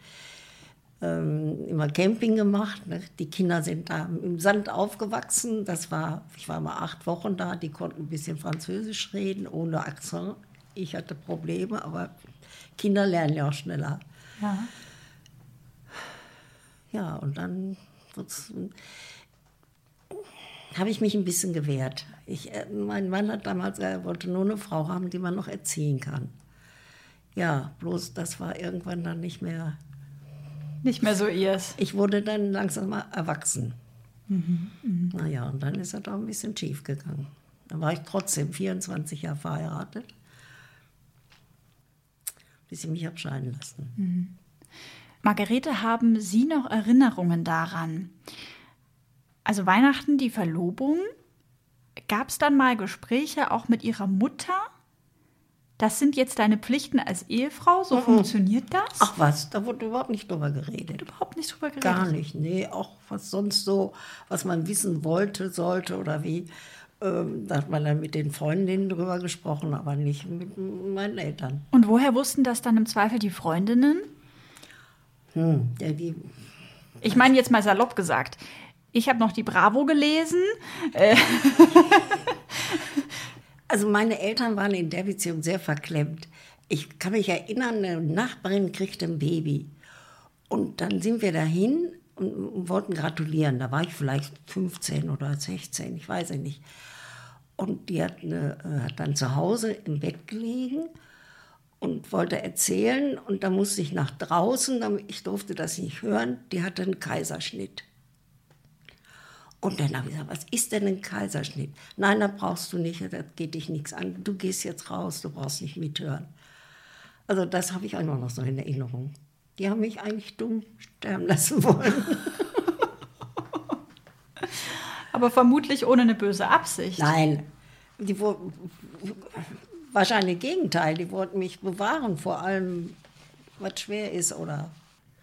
Ähm, immer Camping gemacht. Ne? Die Kinder sind da im Sand aufgewachsen. Das war, ich war mal acht Wochen da, die konnten ein bisschen Französisch reden, ohne Akzent. Ich hatte Probleme, aber Kinder lernen ja auch schneller. Ja. Ja, und dann habe ich mich ein bisschen gewehrt. Ich, äh, mein Mann hat damals gesagt, er wollte nur eine Frau haben, die man noch erziehen kann. Ja, bloß das war irgendwann dann nicht mehr Nicht mehr so ihrs. Ich wurde dann langsam mal erwachsen. Mhm, mh. Naja, und dann ist er doch ein bisschen schief gegangen. Dann war ich trotzdem 24 Jahre verheiratet, bis ich mich abscheiden lassen. Mhm. Margarete, haben Sie noch Erinnerungen daran? Also Weihnachten, die Verlobung. Gab es dann mal Gespräche auch mit Ihrer Mutter? Das sind jetzt deine Pflichten als Ehefrau, so mhm. funktioniert das? Ach was, da wurde überhaupt nicht drüber geredet. Überhaupt nicht drüber geredet? Gar nicht, nee. Auch was sonst so, was man wissen wollte, sollte oder wie. Ähm, da hat man dann mit den Freundinnen drüber gesprochen, aber nicht mit meinen Eltern. Und woher wussten das dann im Zweifel die Freundinnen? Hm, ja, die. Ich meine jetzt mal salopp gesagt. Ich habe noch die Bravo gelesen. Äh. also meine Eltern waren in der Beziehung sehr verklemmt. Ich kann mich erinnern, eine Nachbarin kriegte ein Baby. Und dann sind wir dahin und wollten gratulieren. Da war ich vielleicht 15 oder 16, ich weiß es nicht. Und die hat, eine, äh, hat dann zu Hause im Bett gelegen und wollte erzählen. Und da musste ich nach draußen, ich durfte das nicht hören. Die hatte einen Kaiserschnitt. Und dann habe ich gesagt, was ist denn ein Kaiserschnitt? Nein, da brauchst du nicht, das geht dich nichts an. Du gehst jetzt raus, du brauchst nicht mithören. Also das habe ich einfach noch so in Erinnerung. Die haben mich eigentlich dumm sterben lassen wollen. Aber vermutlich ohne eine böse Absicht. Nein, die, wahrscheinlich Gegenteil. Die wollten mich bewahren vor allem, was schwer ist oder.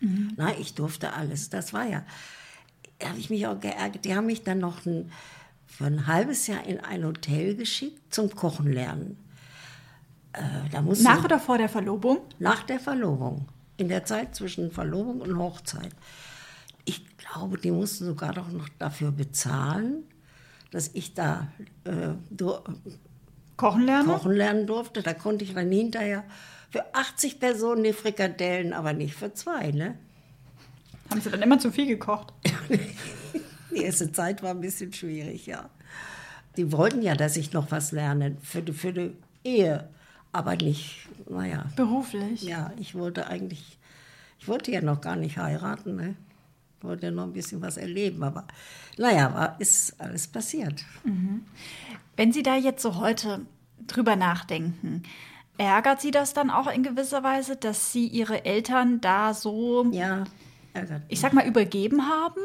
Mhm. Nein, ich durfte alles. Das war ja. Da habe ich mich auch geärgert. Die haben mich dann noch ein, für ein halbes Jahr in ein Hotel geschickt zum Kochen lernen. Äh, nach oder vor der Verlobung? Nach der Verlobung. In der Zeit zwischen Verlobung und Hochzeit. Ich glaube, die mussten sogar doch noch dafür bezahlen, dass ich da äh, Kochen lernen? Kochen lernen durfte. Da konnte ich dann hinterher für 80 Personen die Frikadellen, aber nicht für zwei, ne? Haben Sie dann immer zu viel gekocht? die erste Zeit war ein bisschen schwierig, ja. Die wollten ja, dass ich noch was lerne für die, für die Ehe, aber nicht, naja. Beruflich? Ja, ich wollte eigentlich, ich wollte ja noch gar nicht heiraten, ne? Ich wollte ja noch ein bisschen was erleben, aber naja, war, ist alles passiert. Mhm. Wenn Sie da jetzt so heute drüber nachdenken, ärgert Sie das dann auch in gewisser Weise, dass Sie Ihre Eltern da so, ja, ärgert ich sag mal, übergeben haben?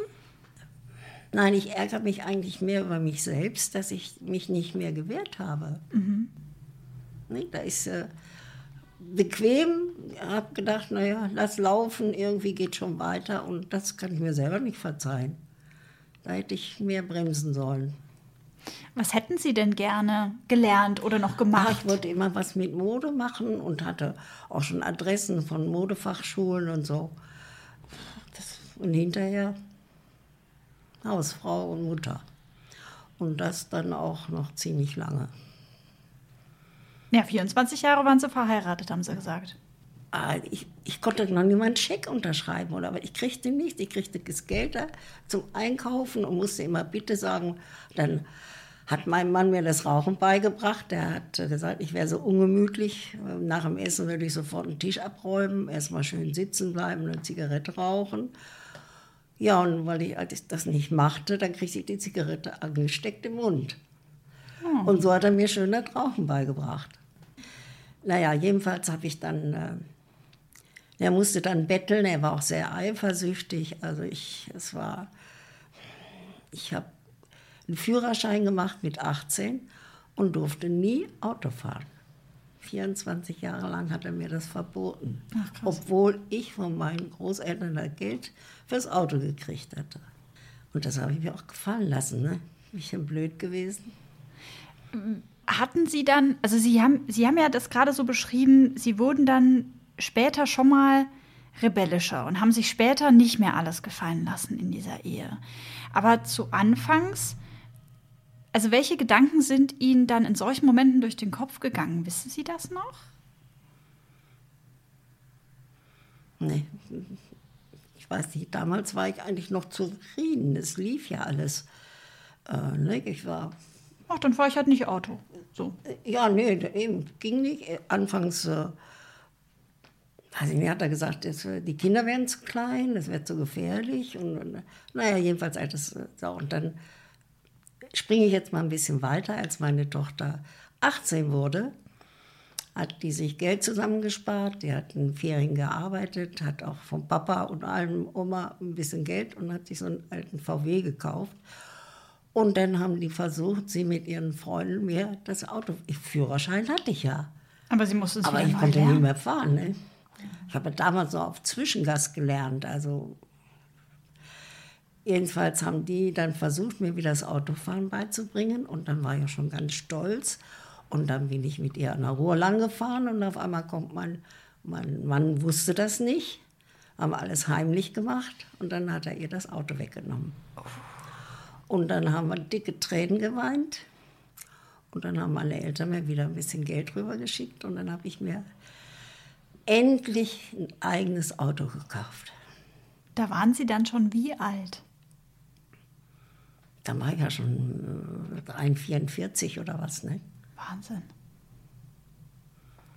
Nein, ich ärgere mich eigentlich mehr über mich selbst, dass ich mich nicht mehr gewehrt habe. Mhm. Nee, da ist äh, bequem, habe gedacht, naja, lass laufen, irgendwie geht schon weiter und das kann ich mir selber nicht verzeihen. Da hätte ich mehr bremsen sollen. Was hätten Sie denn gerne gelernt oder noch gemacht? Ach, ich wollte immer was mit Mode machen und hatte auch schon Adressen von Modefachschulen und so. Und hinterher Hausfrau und Mutter. Und das dann auch noch ziemlich lange. Ja, 24 Jahre waren Sie verheiratet, haben Sie gesagt. Ah, ich, ich konnte noch niemand einen Scheck unterschreiben, oder? aber ich kriegte nichts. Ich kriegte das Geld zum Einkaufen und musste immer Bitte sagen. Dann hat mein Mann mir das Rauchen beigebracht. Der hat gesagt, ich wäre so ungemütlich. Nach dem Essen würde ich sofort einen Tisch abräumen, erstmal schön sitzen bleiben, eine Zigarette rauchen. Ja, und weil ich, ich das nicht machte, dann kriegte ich die Zigarette angesteckt im Mund. Oh. Und so hat er mir schön das Rauchen beigebracht. Naja, jedenfalls habe ich dann, äh, er musste dann betteln, er war auch sehr eifersüchtig. Also ich, es war, ich habe einen Führerschein gemacht mit 18 und durfte nie Auto fahren. 24 Jahre lang hat er mir das verboten, Ach, obwohl ich von meinen Großeltern das Geld fürs Auto gekriegt hatte. Und das habe ich mir auch gefallen lassen. Ne? Bin ich denn blöd gewesen? Hatten Sie dann, also Sie haben, Sie haben ja das gerade so beschrieben, Sie wurden dann später schon mal rebellischer und haben sich später nicht mehr alles gefallen lassen in dieser Ehe. Aber zu Anfangs also welche Gedanken sind Ihnen dann in solchen Momenten durch den Kopf gegangen? Wissen Sie das noch? Nee, ich weiß nicht. Damals war ich eigentlich noch zufrieden. Es lief ja alles. Äh, ne? Ich war. Ach, dann fahre ich halt nicht Auto. So. Ja, nee, eben ging nicht. Anfangs äh, weiß ich nicht, hat er gesagt, die Kinder werden zu klein, das wird zu gefährlich. Und, und naja, jedenfalls alles so. Und dann springe ich jetzt mal ein bisschen weiter, als meine Tochter 18 wurde, hat die sich Geld zusammengespart, die hat in Ferien gearbeitet, hat auch vom Papa und allem Oma ein bisschen Geld und hat sich so einen alten VW gekauft. Und dann haben die versucht, sie mit ihren Freunden mir das Auto, Führerschein hatte ich ja. Aber sie mussten es Aber ich konnte lernen. nie mehr fahren. Ne? Ich habe damals so auf Zwischengas gelernt. Also jedenfalls haben die dann versucht, mir wieder das Autofahren beizubringen. Und dann war ich ja schon ganz stolz. Und dann bin ich mit ihr an der Ruhr lang gefahren und auf einmal kommt mein, mein Mann wusste das nicht, haben alles heimlich gemacht und dann hat er ihr das Auto weggenommen. Und dann haben wir dicke Tränen geweint. Und dann haben meine Eltern mir wieder ein bisschen Geld rübergeschickt und dann habe ich mir endlich ein eigenes Auto gekauft. Da waren Sie dann schon wie alt? Da war ich ja schon äh, 43 oder was, ne? Wahnsinn.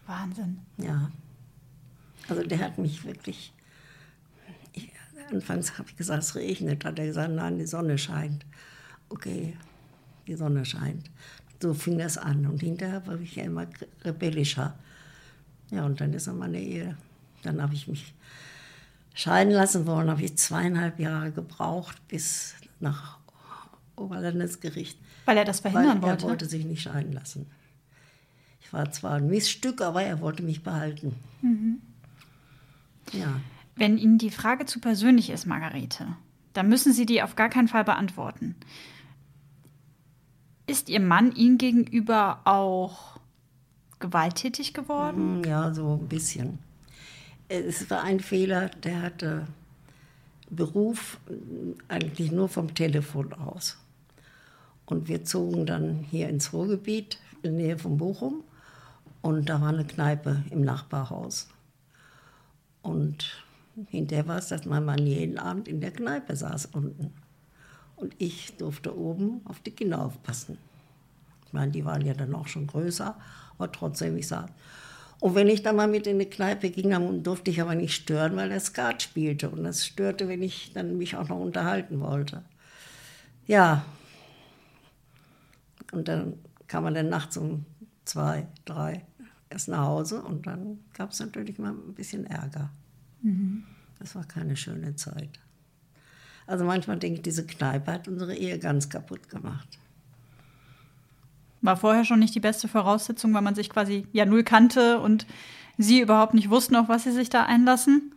Wahnsinn. Ja. Also der hat mich wirklich. Ich, anfangs habe ich gesagt, es regnet. Hat er gesagt, nein, die Sonne scheint. Okay, die Sonne scheint. So fing das an. Und hinterher war ich ja immer rebellischer. Ja, und dann ist er meine Ehe. Dann habe ich mich scheiden lassen wollen, habe ich zweieinhalb Jahre gebraucht bis nach Oberlandesgericht. Weil er das verhindern wollte. Er wollte sich nicht scheiden lassen. Ich war zwar ein Missstück, aber er wollte mich behalten. Mhm. Ja. Wenn Ihnen die Frage zu persönlich ist, Margarete, dann müssen Sie die auf gar keinen Fall beantworten. Ist Ihr Mann Ihnen gegenüber auch gewalttätig geworden? Hm, Ja, so ein bisschen. Es war ein Fehler, der hatte Beruf eigentlich nur vom Telefon aus. Und wir zogen dann hier ins Ruhrgebiet, in der Nähe von Bochum. Und da war eine Kneipe im Nachbarhaus. Und hinterher war es, dass mein Mann jeden Abend in der Kneipe saß unten. Und ich durfte oben auf die Kinder aufpassen. Ich meine, die waren ja dann auch schon größer, aber trotzdem, ich sah. Und wenn ich dann mal mit in die Kneipe ging, dann durfte ich aber nicht stören, weil er Skat spielte. Und das störte, wenn ich dann mich auch noch unterhalten wollte. Ja. Und dann kam man dann nachts um zwei, drei erst nach Hause und dann gab es natürlich mal ein bisschen Ärger. Das war keine schöne Zeit. Also manchmal denke ich, diese Kneipe hat unsere Ehe ganz kaputt gemacht. War vorher schon nicht die beste Voraussetzung, weil man sich quasi ja null kannte und Sie überhaupt nicht wussten, auf was Sie sich da einlassen?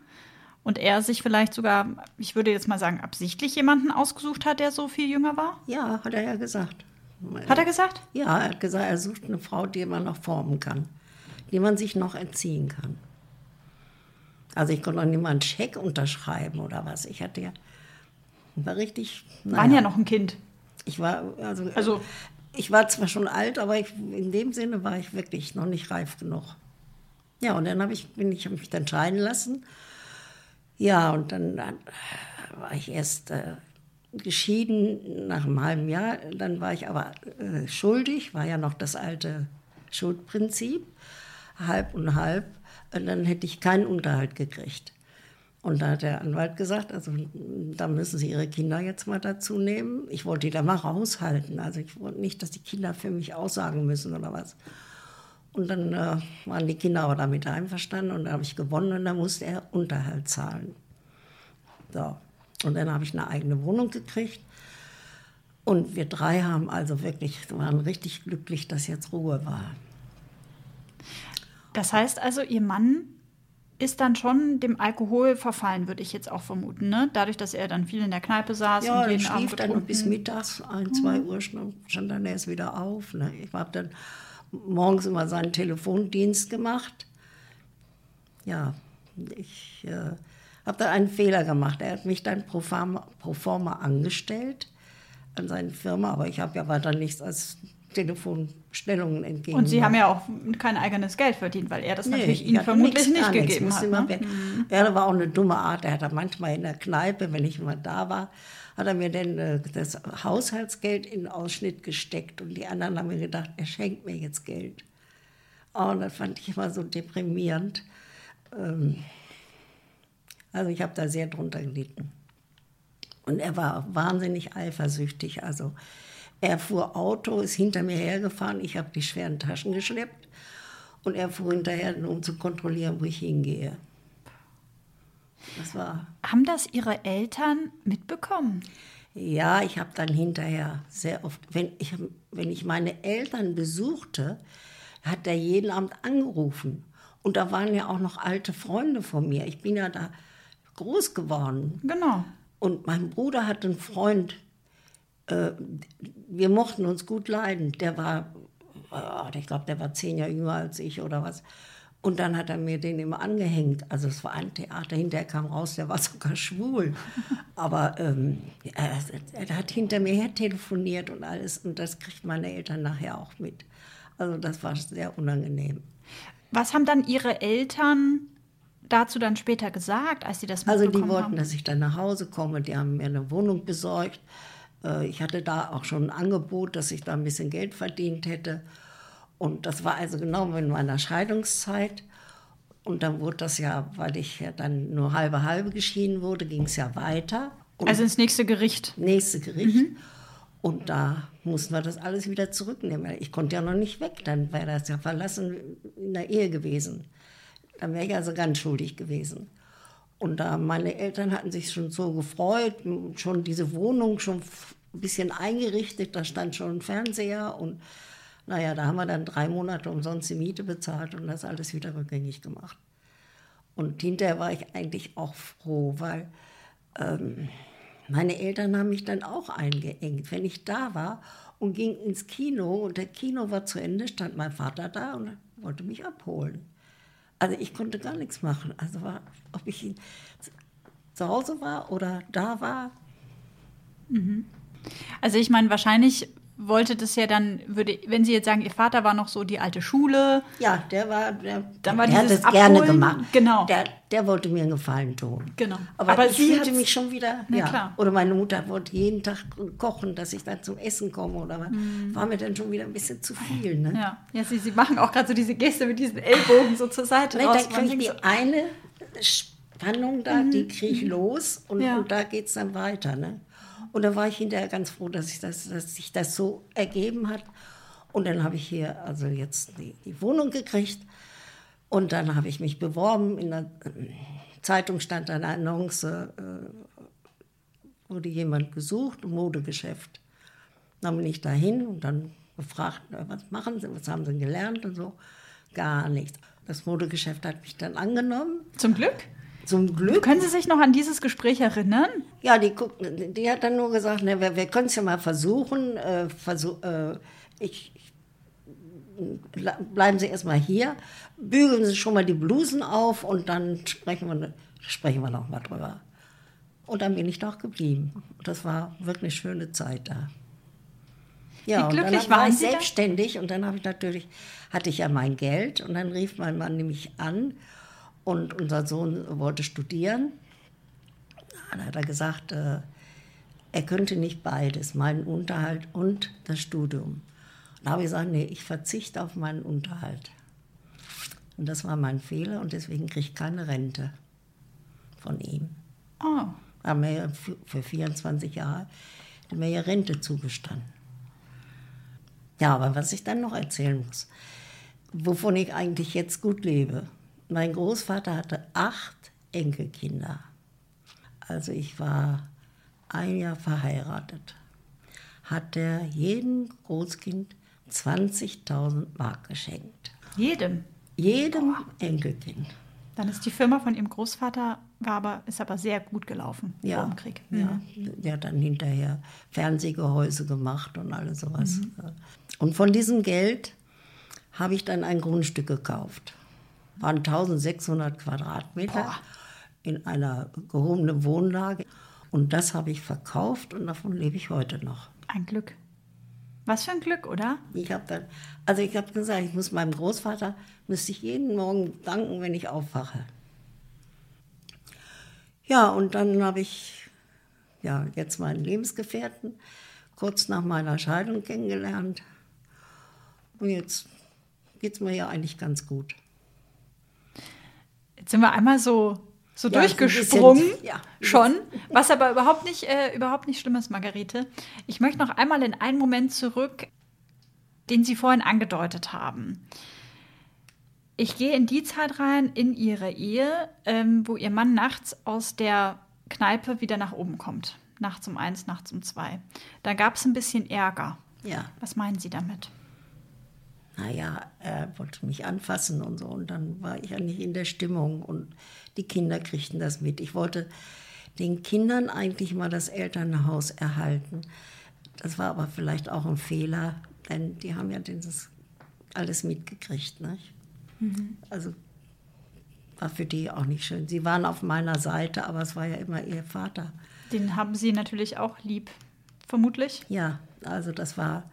Und er sich vielleicht sogar, ich würde jetzt mal sagen, absichtlich jemanden ausgesucht hat, der so viel jünger war? Ja, hat er ja gesagt. Hat er gesagt? Ja, er hat gesagt, er sucht eine Frau, die man noch formen kann, die man sich noch entziehen kann. Also ich konnte noch nicht mal einen Scheck unterschreiben oder was. Ich hatte ja, war richtig. Waren naja, ja noch ein Kind. Ich war, also, Also- ich war zwar schon alt, aber ich, in dem Sinne war ich wirklich noch nicht reif genug. Ja, und dann habe ich, bin ich hab mich dann scheiden lassen. Ja, und dann, dann war ich erst äh, geschieden nach einem halben Jahr. Dann war ich aber äh, schuldig, war ja noch das alte Schuldprinzip, halb und halb. Und dann hätte ich keinen Unterhalt gekriegt. Und da hat der Anwalt gesagt, also da müssen Sie Ihre Kinder jetzt mal dazu nehmen. Ich wollte die da mal raushalten. Also ich wollte nicht, dass die Kinder für mich aussagen müssen oder was. Und dann äh, waren die Kinder aber damit einverstanden und da habe ich gewonnen und dann musste er Unterhalt zahlen. So. Und dann habe ich eine eigene Wohnung gekriegt. Und wir drei haben also wirklich, waren richtig glücklich, dass jetzt Ruhe war. Das heißt also, Ihr Mann ist dann schon dem Alkohol verfallen, würde ich jetzt auch vermuten, ne? Dadurch, dass er dann viel in der Kneipe saß Ja, und jeden Abend schlief dann getrunken. bis mittags, ein, zwei Uhr stand stand dann erst wieder auf. Ne? Ich habe dann morgens immer seinen Telefondienst gemacht. Ja, ich äh, habe da einen Fehler gemacht. Er hat mich dann pro forma, pro forma angestellt an seine Firma, aber ich habe ja weiter nichts als Telefonstellungen entgegen. Und Sie haben ja auch kein eigenes Geld verdient, weil er das natürlich ich Ihnen vermutlich nichts, nicht gegeben musste hat. Ne? Ja, das war auch eine dumme Art. Er hat dann manchmal in der Kneipe, wenn ich mal da war, hat er mir dann äh, das Haushaltsgeld in den Ausschnitt gesteckt und die anderen haben mir gedacht, er schenkt mir jetzt Geld. Oh, und das fand ich immer so deprimierend. ähm, also ich habe da sehr drunter gelitten. Und er war wahnsinnig eifersüchtig. Also er fuhr Auto, ist hinter mir hergefahren, ich habe die schweren Taschen geschleppt und er fuhr hinterher, um zu kontrollieren, wo ich hingehe. Das war. Haben das Ihre Eltern mitbekommen? Ja, ich habe dann hinterher sehr oft, wenn ich, wenn ich meine Eltern besuchte, hat er jeden Abend angerufen. Und da waren ja auch noch alte Freunde von mir. Ich bin ja da groß geworden. Genau. Und mein Bruder hat einen Freund, äh, wir mochten uns gut leiden. Der war, äh, ich glaube, der war zehn Jahre jünger als ich oder was. Und dann hat er mir den immer angehängt. Also es war ein Theater. Hinterher kam raus, der war sogar schwul. Aber ähm, er, er, hat hinter mir her telefoniert und alles. Und das kriegt meine Eltern nachher auch mit. Also das war sehr unangenehm. Was haben dann Ihre Eltern dazu dann später gesagt, als Sie das Also die wollten, haben? dass ich dann nach Hause komme. Die haben mir eine Wohnung besorgt. Äh, ich hatte da auch schon ein Angebot, dass ich da ein bisschen Geld verdient hätte. Und das war also genau in meiner Scheidungszeit. Und dann wurde das ja, weil ich ja dann nur halbe halbe geschieden wurde, ging es ja weiter. Und also ins nächste Gericht. Nächste Gericht. Mhm. Und da mussten wir das alles wieder zurücknehmen. Ich konnte ja noch nicht weg, dann wäre das ja verlassen in der Ehe gewesen. Dann wäre ich also ganz schuldig gewesen. Und da meine Eltern hatten sich schon so gefreut, schon diese Wohnung schon ein bisschen eingerichtet, da stand schon ein Fernseher und naja, da haben wir dann drei Monate umsonst die Miete bezahlt und das alles wieder rückgängig gemacht. Und hinterher war ich eigentlich auch froh, weil ähm, meine Eltern haben mich dann auch eingeengt. Wenn ich da war und ging ins Kino und der Kino war zu Ende, stand mein Vater da und wollte mich abholen. Also ich konnte gar nichts machen. Also war, ob ich zu Hause war oder da war. Mhm. Also ich meine, wahrscheinlich wollte das ja dann, würde, wenn Sie jetzt sagen, Ihr Vater war noch so die alte Schule. Ja, der war, der, dann war der hat es gerne gemacht. Genau. Der, der wollte mir einen Gefallen tun. Genau. Aber, Aber ich fühlte mich schon wieder, ja. Klar. Oder meine Mutter wollte jeden Tag kochen, dass ich dann zum Essen komme. Oder mhm. war mir dann schon wieder ein bisschen zu viel. Ne? Ja, ja Sie, Sie machen auch gerade so diese Geste mit diesen Ellbogen so zur Seite nee, raus. Dann kriege ich die eine Spannung da, mhm. die kriege ich los und, ja. und da geht es dann weiter. Ne? Und da war ich hinterher ganz froh, dass, ich das, dass sich das so ergeben hat. Und dann habe ich hier also jetzt die, die Wohnung gekriegt. Und dann habe ich mich beworben. In der Zeitung stand eine Annonce, äh, wurde jemand gesucht, ein Modegeschäft. Dann bin ich dahin und dann gefragt, was machen Sie, was haben Sie gelernt und so. Gar nichts. Das Modegeschäft hat mich dann angenommen. Zum Glück? Zum Glück. Können Sie sich noch an dieses Gespräch erinnern? Ja, die, die hat dann nur gesagt, ne, wir, wir können es ja mal versuchen. Äh, versuch, äh, ich, bleiben Sie erstmal hier, bügeln Sie schon mal die Blusen auf und dann sprechen wir, sprechen wir noch mal drüber. Und dann bin ich doch geblieben. Das war wirklich eine schöne Zeit da. Ja, Wie glücklich und dann war ich selbstständig und dann habe ich natürlich, hatte ich ja mein Geld und dann rief mein Mann nämlich an und unser Sohn wollte studieren. Dann hat er gesagt, äh, er könnte nicht beides, meinen Unterhalt und das Studium. Da habe ich gesagt, nee, ich verzichte auf meinen Unterhalt. Und das war mein Fehler und deswegen kriege ich keine Rente von ihm. Oh. Haben mir ja für 24 Jahre mir ja Rente zugestanden. Ja, aber was ich dann noch erzählen muss, wovon ich eigentlich jetzt gut lebe. Mein Großvater hatte acht Enkelkinder. Also ich war ein Jahr verheiratet. Hat er jedem Großkind 20.000 Mark geschenkt. Jedem? Jedem oh. Enkelkind. Dann ist die Firma von ihrem Großvater war aber, ist aber sehr gut gelaufen ja, vor dem Krieg. Mhm. Ja, der hat dann hinterher Fernsehgehäuse gemacht und alles sowas. Mhm. Und von diesem Geld habe ich dann ein Grundstück gekauft waren 1600 Quadratmeter Boah. in einer gehobenen Wohnlage. Und das habe ich verkauft und davon lebe ich heute noch. Ein Glück. Was für ein Glück, oder? Ich habe dann, also ich habe gesagt, ich muss meinem Großvater, müsste ich jeden Morgen danken, wenn ich aufwache. Ja, und dann habe ich ja, jetzt meinen Lebensgefährten kurz nach meiner Scheidung kennengelernt. Und jetzt geht es mir ja eigentlich ganz gut. Jetzt sind wir einmal so, so Ja, durchgesprungen, bisschen, ja. schon, was aber überhaupt nicht, äh, überhaupt nicht schlimm ist, Margarete. Ich möchte noch einmal in einen Moment zurück, den Sie vorhin angedeutet haben. Ich gehe in die Zeit rein, in Ihre Ehe, ähm, wo Ihr Mann nachts aus der Kneipe wieder nach oben kommt. Nachts um eins, nachts um zwei. Da gab es ein bisschen Ärger. Ja, Was meinen Sie damit? Naja, er wollte mich anfassen und so. Und dann war ich ja nicht in der Stimmung. Und die Kinder kriegten das mit. Ich wollte den Kindern eigentlich mal das Elternhaus erhalten. Das war aber vielleicht auch ein Fehler, denn die haben ja dieses alles mitgekriegt. Nicht? Also war für die auch nicht schön. Sie waren auf meiner Seite, aber es war ja immer ihr Vater. Den haben Sie natürlich auch lieb, vermutlich. Ja, also das war,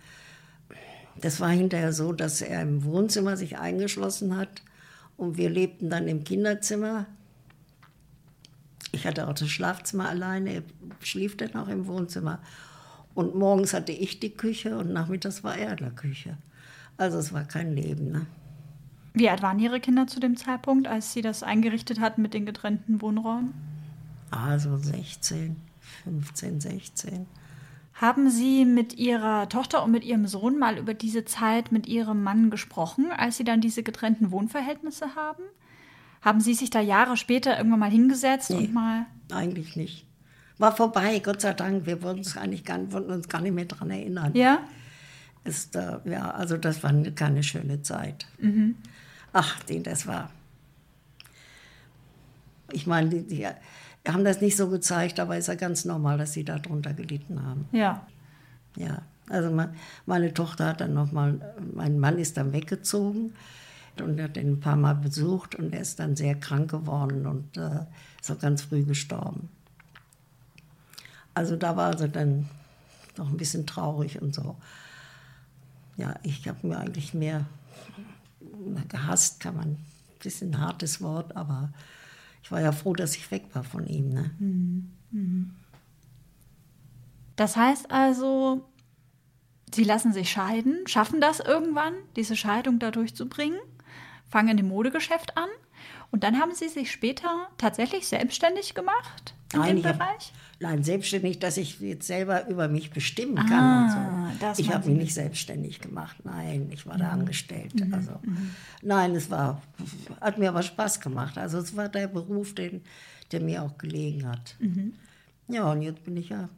das war hinterher so, dass er im Wohnzimmer sich eingeschlossen hat und wir lebten dann im Kinderzimmer. Ich hatte auch das Schlafzimmer alleine, er schlief dann auch im Wohnzimmer. Und morgens hatte ich die Küche und nachmittags war er in der Küche. Also es war kein Leben. Ne? Wie alt waren Ihre Kinder zu dem Zeitpunkt, als Sie das eingerichtet hatten mit den getrennten Wohnräumen? Also 16, 15, 16. Haben Sie mit Ihrer Tochter und mit Ihrem Sohn mal über diese Zeit mit Ihrem Mann gesprochen, als Sie dann diese getrennten Wohnverhältnisse haben? Haben Sie sich da Jahre später irgendwann mal hingesetzt und mal. Eigentlich nicht. War vorbei, Gott sei Dank. Wir wollten uns, eigentlich gar, wollten uns gar nicht mehr daran erinnern. Ja? ist, äh, ja, also das war eine- keine schöne Zeit. Ach, die, das war. Ich meine, die, die haben das nicht so gezeigt, aber ist ja ganz normal, dass sie darunter gelitten haben. Ja. Ja, also me- meine Tochter hat dann nochmal, mein Mann ist dann weggezogen und hat ihn ein paar Mal besucht und er ist dann sehr krank geworden und äh, ist auch ganz früh gestorben. Also da war sie dann noch ein bisschen traurig und so. Ja, ich habe mir eigentlich mehr gehasst, kann man, ein bisschen hartes Wort, aber ich war ja froh, dass ich weg war von ihm. Ne? Das heißt also, Sie lassen sich scheiden, schaffen das irgendwann, diese Scheidung da durchzubringen, fangen dem Modegeschäft an und dann haben Sie sich später tatsächlich selbstständig gemacht in dem ich hab- Bereich? Nein, selbstständig, dass ich jetzt selber über mich bestimmen kann Ah, so. Ich habe mich nicht. selbstständig gemacht. Nein, ich war da Mhm. angestellt. Also, nein, es war, hat mir aber Spaß gemacht. Also es war der Beruf, den, der mir auch gelegen hat. Mhm. Ja, und jetzt bin ich ja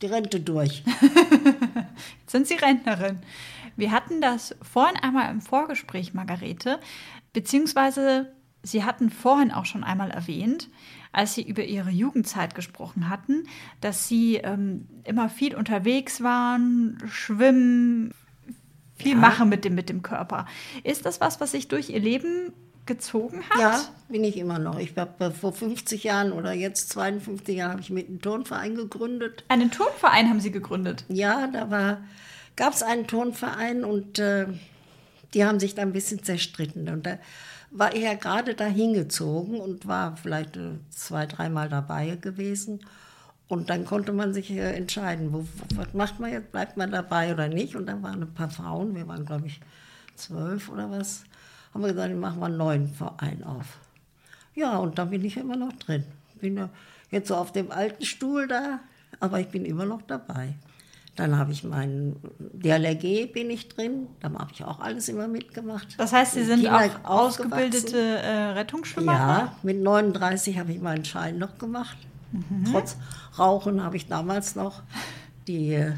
die Rente durch. Jetzt sind Sie Rentnerin. Wir hatten das vorhin einmal im Vorgespräch, Margarete, beziehungsweise Sie hatten vorhin auch schon einmal erwähnt, als Sie über Ihre Jugendzeit gesprochen hatten, dass Sie ähm, immer viel unterwegs waren, schwimmen, viel machen mit dem, mit dem Körper. Ist das was, was sich durch Ihr Leben gezogen hat? Ja, bin ich immer noch. Ich habe vor 50 Jahren oder jetzt 52 Jahren habe ich mit einem Turnverein gegründet. Einen Turnverein haben Sie gegründet. Ja, da war, gab es einen Turnverein und äh, die haben sich da ein bisschen zerstritten. Und da war ja gerade da hingezogen und war vielleicht äh, zwei, dreimal dabei gewesen. Und dann konnte man sich äh, entscheiden, wo, was macht man jetzt, bleibt man dabei oder nicht. Und dann waren ein paar Frauen, wir waren glaube ich zwölf oder was, haben wir gesagt, machen wir einen neuen Verein auf. Ja, und da bin ich immer noch drin. Bin ja jetzt so auf dem alten Stuhl da, aber ich bin immer noch dabei. Dann habe ich meinen DLRG bin ich drin, da habe ich auch alles immer mitgemacht. Das heißt, Sie sind Kinder auch ausgebildete äh, Rettungsschwimmerin? Ja, mit 39 habe ich meinen Schein noch gemacht. Trotz Rauchen habe ich damals noch die äh,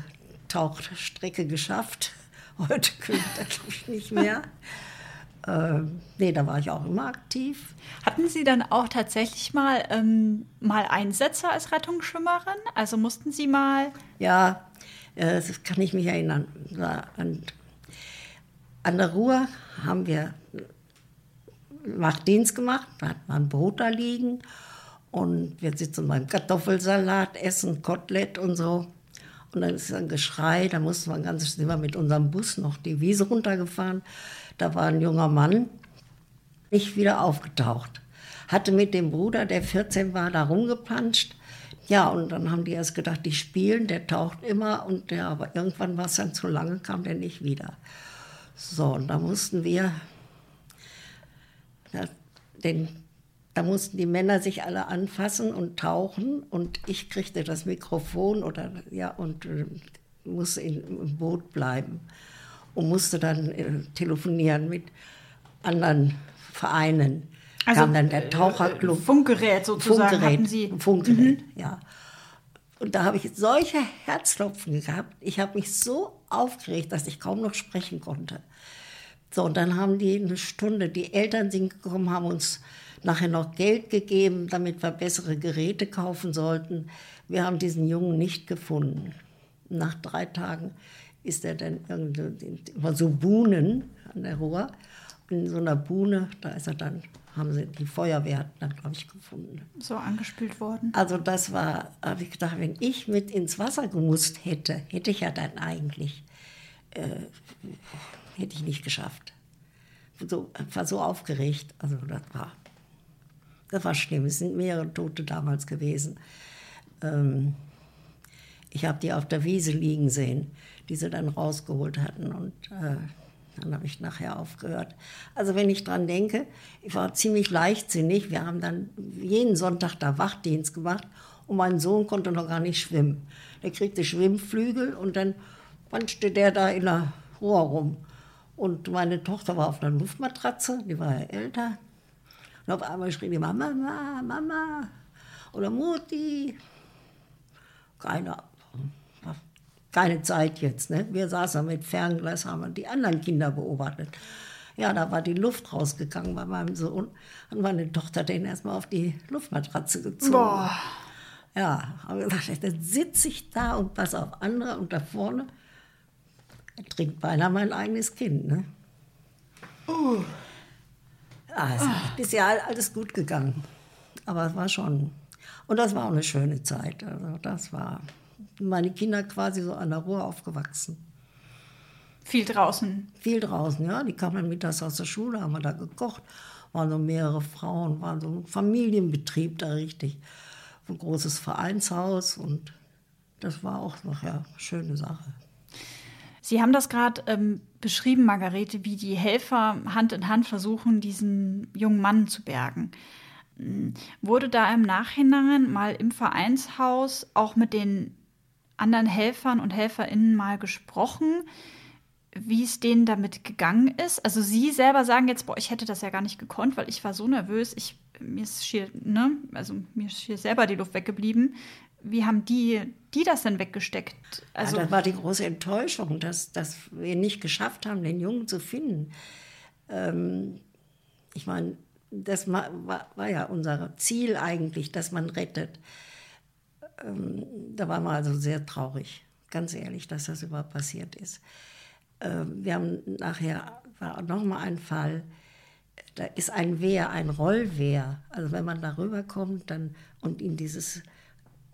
Tauchstrecke geschafft. Heute könnte ich nicht mehr. ähm, nee, da war ich auch immer aktiv. Hatten Sie dann auch tatsächlich mal, ähm, mal Einsätze als Rettungsschwimmerin? Also mussten Sie mal. Ja, das kann ich mich erinnern. Da An, der Ruhr haben wir Nachtdienst gemacht, da hat man ein Brot da liegen und wir sitzen beim Kartoffelsalat, essen Kotelett und so. Und dann ist ein Geschrei, da mussten wir ganz, sind wir mit unserem Bus noch die Wiese runtergefahren. Da war ein junger Mann, nicht wieder aufgetaucht. Hatte mit dem Bruder, der 14 war, da rumgepanscht. Ja, und dann haben die erst gedacht, die spielen, der taucht immer. Und der, aber irgendwann war es dann zu lange, kam der nicht wieder. So, und da mussten wir, da, denn da mussten die Männer sich alle anfassen und tauchen und ich kriegte das Mikrofon oder ja und äh, musste in, im Boot bleiben und musste dann äh, telefonieren mit anderen Vereinen. Also, Kam dann der Taucherclub. Äh, Funkgerät sozusagen Funkgerät, hatten Sie. Funkgerät, ja. Und da habe ich solche Herzklopfen gehabt. Ich habe mich so aufgeregt, dass ich kaum noch sprechen konnte. So, und dann haben die eine Stunde, die Eltern sind gekommen, haben uns nachher noch Geld gegeben, damit wir bessere Geräte kaufen sollten. Wir haben diesen Jungen nicht gefunden. Nach drei Tagen ist er dann irgendwie über so Buhnen an der Ruhr. In so einer Buhne, da ist er dann, haben sie die Feuerwehr dann, glaube ich, gefunden. So angespült worden. Also das war, habe ich gedacht, wenn ich mit ins Wasser gemusst hätte, hätte ich ja dann eigentlich, äh, hätte ich nicht geschafft. So, ich war so aufgeregt, also das war, das war schlimm. Es sind mehrere Tote damals gewesen. Ähm, ich habe die auf der Wiese liegen sehen, die sie dann rausgeholt hatten und äh, dann habe ich nachher aufgehört. Also wenn ich dran denke, ich war ziemlich leichtsinnig. Wir haben dann jeden Sonntag da Wachdienst gemacht und mein Sohn konnte noch gar nicht schwimmen. Der kriegte Schwimmflügel und dann panschte der da in der Rohr rum. Und meine Tochter war auf einer Luftmatratze, die war ja älter. Und auf einmal schrie die Mama, Mama, Mama oder Mutti. Keiner keine Zeit jetzt. Ne? Wir saßen mit Fernglas, haben die anderen Kinder beobachtet. Ja, da war die Luft rausgegangen bei meinem Sohn. Und meine Tochter den erstmal auf die Luftmatratze gezogen. Boah. Ja, habe gesagt, dann sitze ich da und passe auf andere und da vorne trinkt beinahe mein eigenes Kind. Ne? Uh. Also, ist ja alles gut gegangen. Aber es war schon. Und das war auch eine schöne Zeit. Also, das war meine Kinder quasi so an der Ruhr aufgewachsen. Viel draußen? Viel draußen, ja. Die kamen mittags aus der Schule, haben wir da gekocht. Waren so mehrere Frauen, waren so ein Familienbetrieb da richtig. Ein großes Vereinshaus und das war auch noch ja schöne Sache. Sie haben das gerade ähm, beschrieben, Margarete, wie die Helfer Hand in Hand versuchen, diesen jungen Mann zu bergen. Hm, wurde da im Nachhinein mal im Vereinshaus auch mit den anderen Helfern und Helferinnen mal gesprochen, wie es denen damit gegangen ist? Also Sie selber sagen jetzt, boah, ich hätte das ja gar nicht gekonnt, weil ich war so nervös. Ich, mir ist schier, ne, also mir ist schier selber die Luft weggeblieben. Wie haben die, die das denn weggesteckt? Also ja, das war die große Enttäuschung, dass, dass wir nicht geschafft haben, den Jungen zu finden. Ähm, ich meine, das war, war ja unser Ziel eigentlich, dass man rettet ähm, da waren wir also sehr traurig, ganz ehrlich, dass das überhaupt passiert ist. Ähm, wir haben nachher, war noch mal ein Fall, da ist ein Wehr, ein Rollwehr. Also wenn man darüber kommt dann, und in dieses,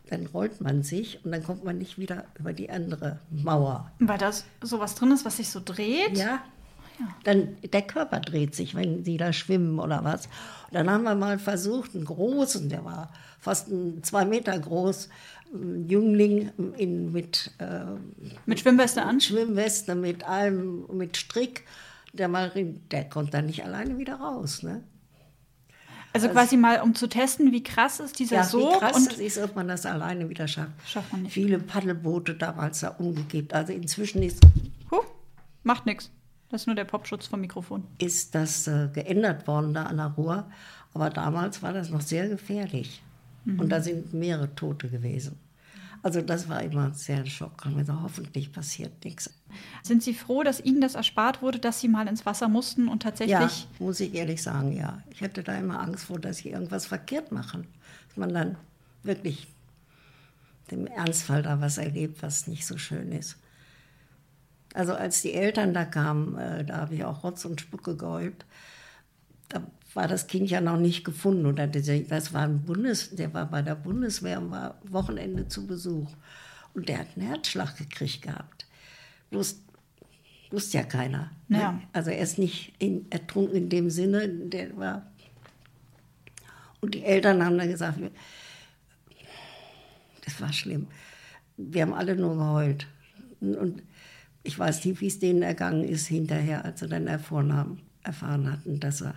dann rollt man sich und dann kommt man nicht wieder über die andere Mauer. Weil da sowas drin ist, was sich so dreht? Ja, dann der Körper dreht sich, wenn sie da schwimmen oder was. Und dann haben wir mal versucht, einen großen, der war fast zwei Meter groß, Jüngling in, mit, äh, mit Schwimmweste an? Schwimmweste, mit allem, mit Strick. Der, mal, der konnte dann nicht alleine wieder raus. Ne? Also, also quasi mal, um zu testen, wie krass ist dieser ja, Sog. Wie krass und ist, ob man das alleine wieder schafft. Schafft man nicht. Viele Paddelboote damals da umgekippt. Also inzwischen ist. Huh, macht nichts. Das ist nur der Popschutz vom Mikrofon. Ist das äh, geändert worden da an der Ruhr. Aber damals war das noch sehr gefährlich. Mhm. Und da sind mehrere Tote gewesen. Also das war immer sehr ein Schock. Und so, hoffentlich passiert nichts. Sind Sie froh, dass Ihnen das erspart wurde, dass Sie mal ins Wasser mussten und tatsächlich... Ja, muss ich ehrlich sagen, ja. Ich hatte da immer Angst vor, dass Sie irgendwas verkehrt machen. Dass man dann wirklich im Ernstfall da was erlebt, was nicht so schön ist. Also als die Eltern da kamen, äh, da habe ich auch Rotz und Spucke geheult. Da war das Kind ja noch nicht gefunden. Oder das war ein Bundes, der war bei der Bundeswehr und war Wochenende zu Besuch. Und der hat einen Herzschlag gekriegt gehabt. Bloß wusste ja keiner. Ne? Ja. Also er ist nicht in, ertrunken in dem Sinne, der war. Und die Eltern haben dann gesagt, das war schlimm. Wir haben alle nur geheult. Und ich weiß nicht, wie es denen ergangen ist hinterher, als sie dann erfahren, haben, erfahren hatten, dass er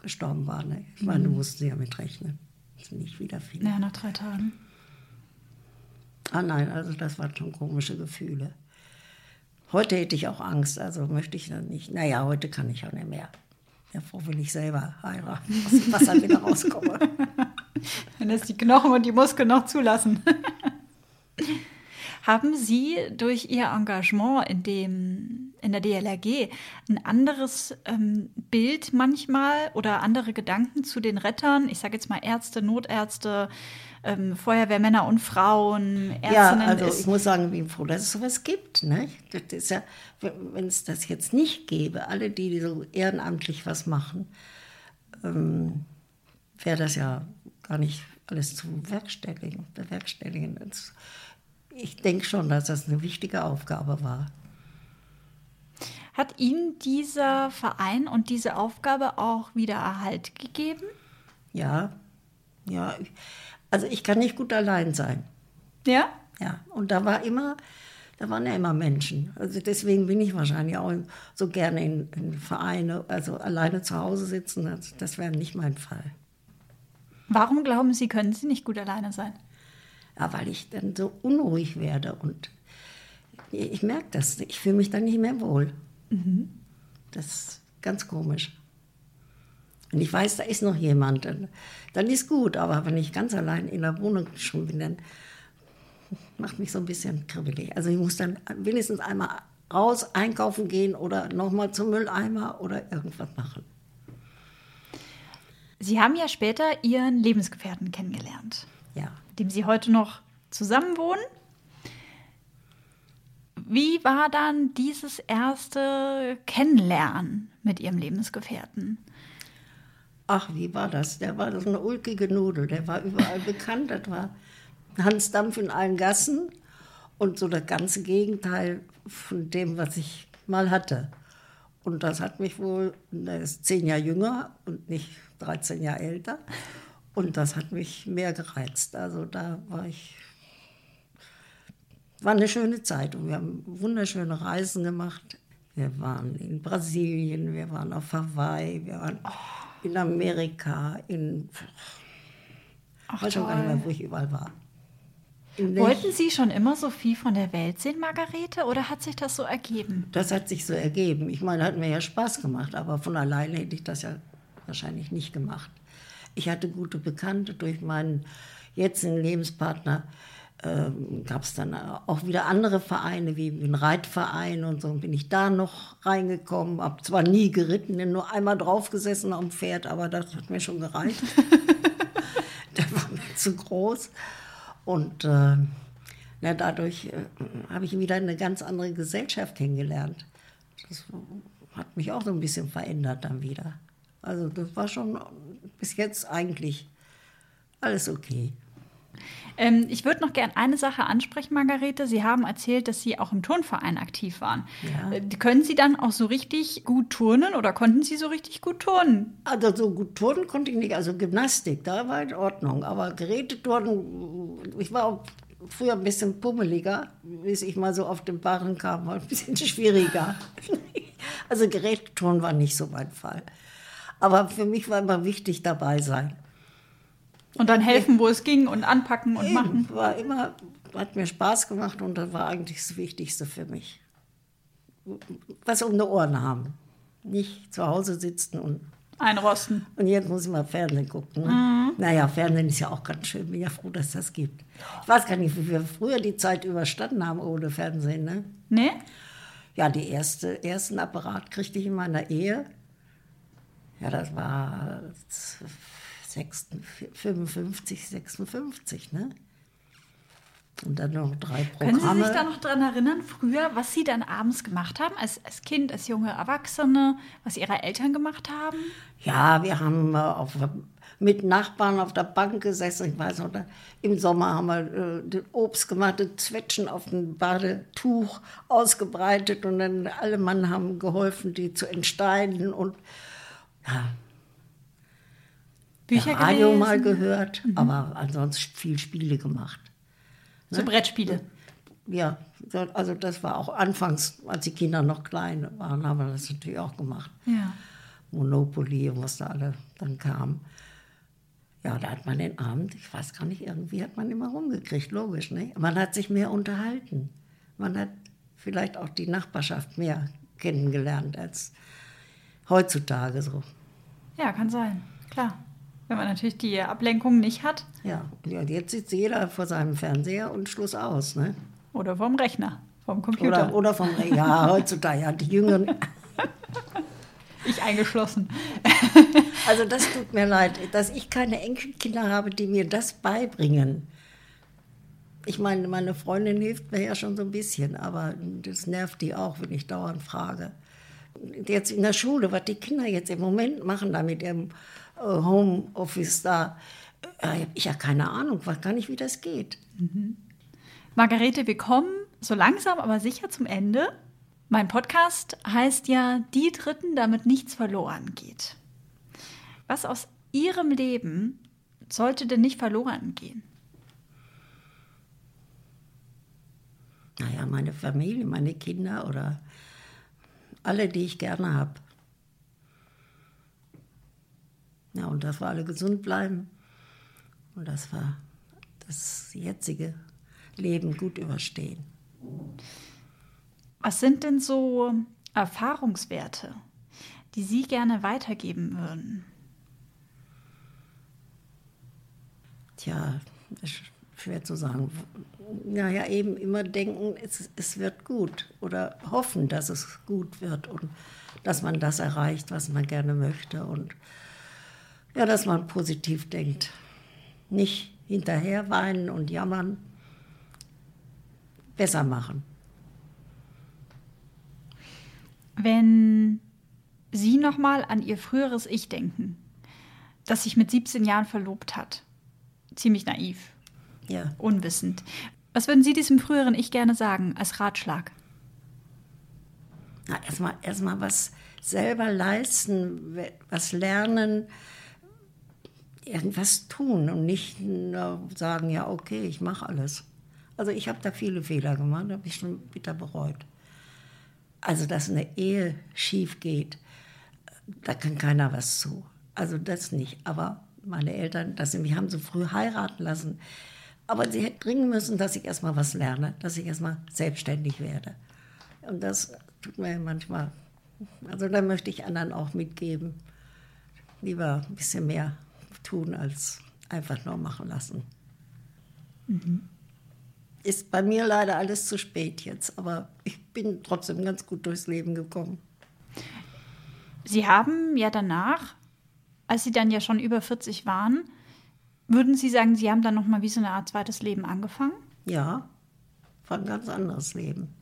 gestorben war. Ne? Ich meine, mhm. mussten sie ja mit rechnen. Nicht wieder viele. Ja, nach drei Tagen. Ah nein, also das waren schon komische Gefühle. Heute hätte ich auch Angst, also möchte ich dann nicht. Naja, heute kann ich auch nicht mehr. Ja, froh will ich selber heiraten, aus dem Wasser wieder rauskomme. Dann lässt die Knochen und die Muskeln noch zulassen. Haben Sie durch Ihr Engagement in, dem, in der DLRG ein anderes ähm, Bild manchmal oder andere Gedanken zu den Rettern? Ich sage jetzt mal Ärzte, Notärzte, ähm, Feuerwehrmänner und Frauen, Ärztinnen. Ja, also ich muss sagen, ich bin froh, dass es sowas gibt. Ne? Ja, wenn es das jetzt nicht gäbe, alle, die so ehrenamtlich was machen, ähm, wäre das ja gar nicht alles zu bewerkstelligen. bewerkstelligen. Ich denke schon, dass das eine wichtige Aufgabe war. Hat Ihnen dieser Verein und diese Aufgabe auch wieder Erhalt gegeben? Ja, ja. Also ich kann nicht gut allein sein. Ja? Ja. Und da war immer, da waren ja immer Menschen. Also deswegen bin ich wahrscheinlich auch so gerne in, in Vereine, also alleine zu Hause sitzen. Das, das wäre nicht mein Fall. Warum glauben Sie, können Sie nicht gut alleine sein? Ja, weil ich dann so unruhig werde und ich merke das. Ich fühle mich dann nicht mehr wohl. Mhm. Das ist ganz komisch. Und ich weiß, da ist noch jemand, dann, dann ist gut. Aber wenn ich ganz allein in der Wohnung schon bin, dann macht mich so ein bisschen kribbelig. Also ich muss dann wenigstens einmal raus einkaufen gehen oder nochmal zum Mülleimer oder irgendwas machen. Sie haben ja später Ihren Lebensgefährten kennengelernt. Ja dem Sie heute noch zusammenwohnen. Wie war dann dieses erste Kennenlernen mit Ihrem Lebensgefährten? Ach, wie war das? Der war so eine ulkige Nudel. Der war überall bekannt. Das war Hans Dampf in allen Gassen und so das ganze Gegenteil von dem, was ich mal hatte. Und das hat mich wohl, er ist zehn Jahre jünger und nicht 13 Jahre älter. Und das hat mich mehr gereizt. Also da war ich, war eine schöne Zeit und wir haben wunderschöne Reisen gemacht. Wir waren in Brasilien, wir waren auf Hawaii, wir waren in Amerika, in, Ach, weiß schon gar nicht mehr, wo ich überall war. Wollten Sie schon immer so viel von der Welt sehen, Margarete, oder hat sich das so ergeben? Das hat sich so ergeben. Ich meine, hat mir ja Spaß gemacht, aber von alleine hätte ich das ja wahrscheinlich nicht gemacht. Ich hatte gute Bekannte durch meinen jetzigen Lebenspartner. Ähm, gab es dann auch wieder andere Vereine, wie ein Reitverein und so. Bin ich da noch reingekommen, habe zwar nie geritten, nur einmal draufgesessen am Pferd, aber das hat mir schon gereicht. Der war mir zu groß. Und äh, na, dadurch äh, habe ich wieder eine ganz andere Gesellschaft kennengelernt. Das hat mich auch so ein bisschen verändert dann wieder. Also das war schon bis jetzt eigentlich alles okay. Ähm, ich würde noch gerne eine Sache ansprechen, Margarete. Sie haben erzählt, dass Sie auch im Turnverein aktiv waren. Ja. Äh, können Sie dann auch so richtig gut turnen oder konnten Sie so richtig gut turnen? Also so gut turnen konnte ich nicht. Also Gymnastik, da war in Ordnung. Aber Geräteturnen, ich war auch früher ein bisschen pummeliger, bis ich mal so auf den Barren kam, war ein bisschen schwieriger. also Geräteturnen war nicht so mein Fall. Aber für mich war immer wichtig, dabei sein. Und dann helfen, wo es ging und anpacken und Eben, machen. War immer, hat mir Spaß gemacht und das war eigentlich das Wichtigste für mich. Was um die Ohren haben. Nicht zu Hause sitzen und. Einrosten. Und jetzt muss ich mal Fernsehen gucken. Ne? Mhm. Naja, Fernsehen ist ja auch ganz schön. Bin ja froh, dass das gibt. Ich weiß gar nicht, wie wir früher die Zeit überstanden haben ohne Fernsehen, ne? Nee? Ja, die erste, ersten Apparat kriegte ich in meiner Ehe. Ja, das war 55, 56, ne? Und dann noch drei Programme. Können Sie sich da noch daran erinnern, früher, was Sie dann abends gemacht haben, als, als Kind, als junge Erwachsene, was Ihre Eltern gemacht haben? Ja, wir haben auf, mit Nachbarn auf der Bank gesessen. Ich weiß noch, im Sommer haben wir äh, Obst gemacht, Zwetschen auf dem Badetuch ausgebreitet und dann alle Mann haben geholfen, die zu entsteinen und ja, Bücher ja, Radio gelesen. mal gehört, mhm. aber ansonsten viel Spiele gemacht. Ne? So Brettspiele? Ja, also das war auch anfangs, als die Kinder noch klein waren, haben wir das natürlich auch gemacht. Ja. Monopoly und was da alle dann kam. Ja, da hat man den Abend, ich weiß gar nicht, irgendwie hat man immer rumgekriegt, logisch, ne? Man hat sich mehr unterhalten. Man hat vielleicht auch die Nachbarschaft mehr kennengelernt als heutzutage so. Ja, kann sein, klar. Wenn man natürlich die Ablenkung nicht hat. Ja, ja jetzt sitzt jeder vor seinem Fernseher und Schluss aus, ne? Oder vom Rechner, vom Computer. Oder, oder vom Rechner, ja, heutzutage, ja, die Jüngeren. ich eingeschlossen. also das tut mir leid, dass ich keine Enkelkinder habe, die mir das beibringen. Ich meine, meine Freundin hilft mir ja schon so ein bisschen, aber das nervt die auch, wenn ich dauernd frage. Jetzt in der Schule, was die Kinder jetzt im Moment machen da mit ihrem äh, Homeoffice da, äh, habe ich ja keine Ahnung, weiß gar nicht, wie das geht. Mhm. Margarete, wir kommen so langsam, aber sicher zum Ende. Mein Podcast heißt ja Die Dritten, damit nichts verloren geht. Was aus Ihrem Leben sollte denn nicht verloren gehen? Naja, meine Familie, meine Kinder oder alle, die ich gerne habe. Ja, und dass wir alle gesund bleiben und dass wir das jetzige Leben gut überstehen. Was sind denn so Erfahrungswerte, die Sie gerne weitergeben würden? Tja, schwer zu sagen. Naja, eben immer denken, es, es wird gut oder hoffen, dass es gut wird und dass man das erreicht, was man gerne möchte und ja, dass man positiv denkt. Nicht hinterher weinen und jammern, besser machen. Wenn Sie nochmal an Ihr früheres Ich denken, das sich mit 17 Jahren verlobt hat, ziemlich naiv, ja. unwissend, was würden Sie diesem früheren Ich gerne sagen als Ratschlag? Na, erstmal erst mal was selber leisten, was lernen, irgendwas tun und nicht nur sagen, ja, okay, ich mache alles. Also ich habe da viele Fehler gemacht, habe ich schon bitter bereut. Also, dass eine Ehe schief geht, da kann keiner was zu. Also das nicht. Aber meine Eltern, dass sie mich haben so früh heiraten lassen. Aber sie hätten dringen müssen, dass ich erstmal was lerne, dass ich erstmal selbstständig werde. Und das tut mir manchmal, also da möchte ich anderen auch mitgeben. Lieber ein bisschen mehr tun, als einfach nur machen lassen. Mhm ist bei mir leider alles zu spät jetzt, aber ich bin trotzdem ganz gut durchs Leben gekommen. Sie haben ja danach, als Sie dann ja schon über 40 waren, würden Sie sagen, Sie haben dann noch mal wie so eine Art zweites Leben angefangen? Ja, war ein ganz anderes Leben.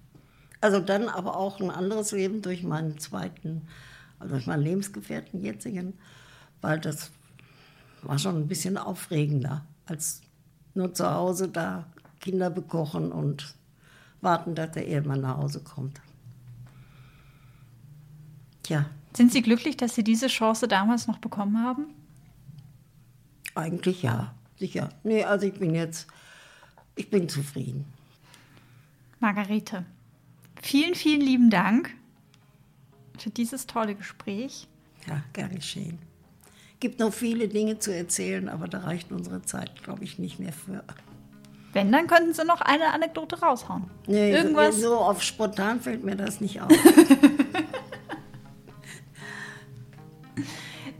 Also dann aber auch ein anderes Leben durch meinen zweiten, also durch meinen Lebensgefährten jetzigen, weil das war schon ein bisschen aufregender als nur zu Hause da Kinder bekochen und warten, dass der Ehemann nach Hause kommt. Tja. Sind Sie glücklich, dass Sie diese Chance damals noch bekommen haben? Eigentlich ja, sicher. Nee, also ich bin jetzt, ich bin zufrieden. Margarete, vielen, vielen lieben Dank für dieses tolle Gespräch. Ja, gern geschehen. Gibt noch viele Dinge zu erzählen, aber da reicht unsere Zeit, glaube ich, nicht mehr für. Wenn, dann könnten Sie noch eine Anekdote raushauen. Nee, Irgendwas? so auf spontan fällt mir das nicht auf.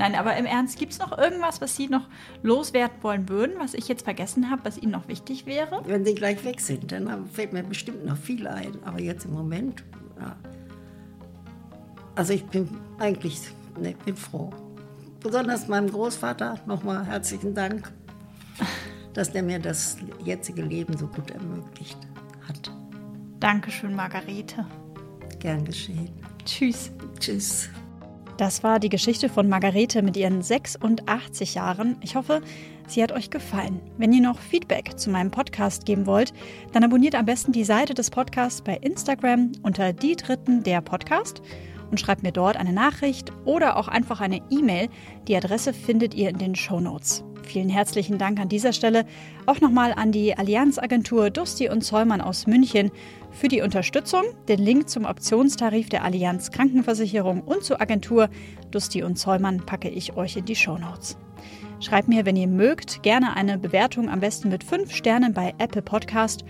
Nein, aber im Ernst, gibt es noch irgendwas, was Sie noch loswerden wollen würden, was ich jetzt vergessen habe, was Ihnen noch wichtig wäre? Wenn Sie gleich weg sind, dann fällt mir bestimmt noch viel ein. Aber jetzt im Moment, ja. Also ich bin eigentlich, ne, bin froh. Besonders meinem Großvater nochmal herzlichen Dank dass der mir das jetzige Leben so gut ermöglicht hat. Dankeschön, Margarete. Gern geschehen. Tschüss. Tschüss. Das war die Geschichte von Margarete mit ihren 86 Jahren. Ich hoffe, sie hat euch gefallen. Wenn ihr noch Feedback zu meinem Podcast geben wollt, dann abonniert am besten die Seite des Podcasts bei Instagram unter die Dritten der Podcast und schreibt mir dort eine Nachricht oder auch einfach eine E-Mail. Die Adresse findet ihr in den Show Notes. Vielen herzlichen Dank an dieser Stelle auch nochmal an die Allianzagentur Dusti und Zollmann aus München für die Unterstützung. Den Link zum Optionstarif der Allianz Krankenversicherung und zur Agentur Dusti und Zollmann packe ich euch in die Shownotes. Schreibt mir, wenn ihr mögt, gerne eine Bewertung, am besten mit 5 Sternen bei Apple Podcast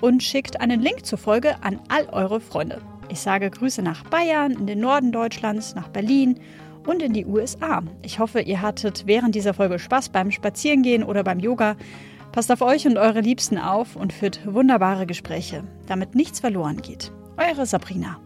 und schickt einen Link zur Folge an all eure Freunde. Ich sage Grüße nach Bayern, in den Norden Deutschlands, nach Berlin und in die USA. Ich hoffe, ihr hattet während dieser Folge Spaß beim Spazierengehen oder beim Yoga. Passt auf euch und eure Liebsten auf und führt wunderbare Gespräche, damit nichts verloren geht. Eure Sabrina.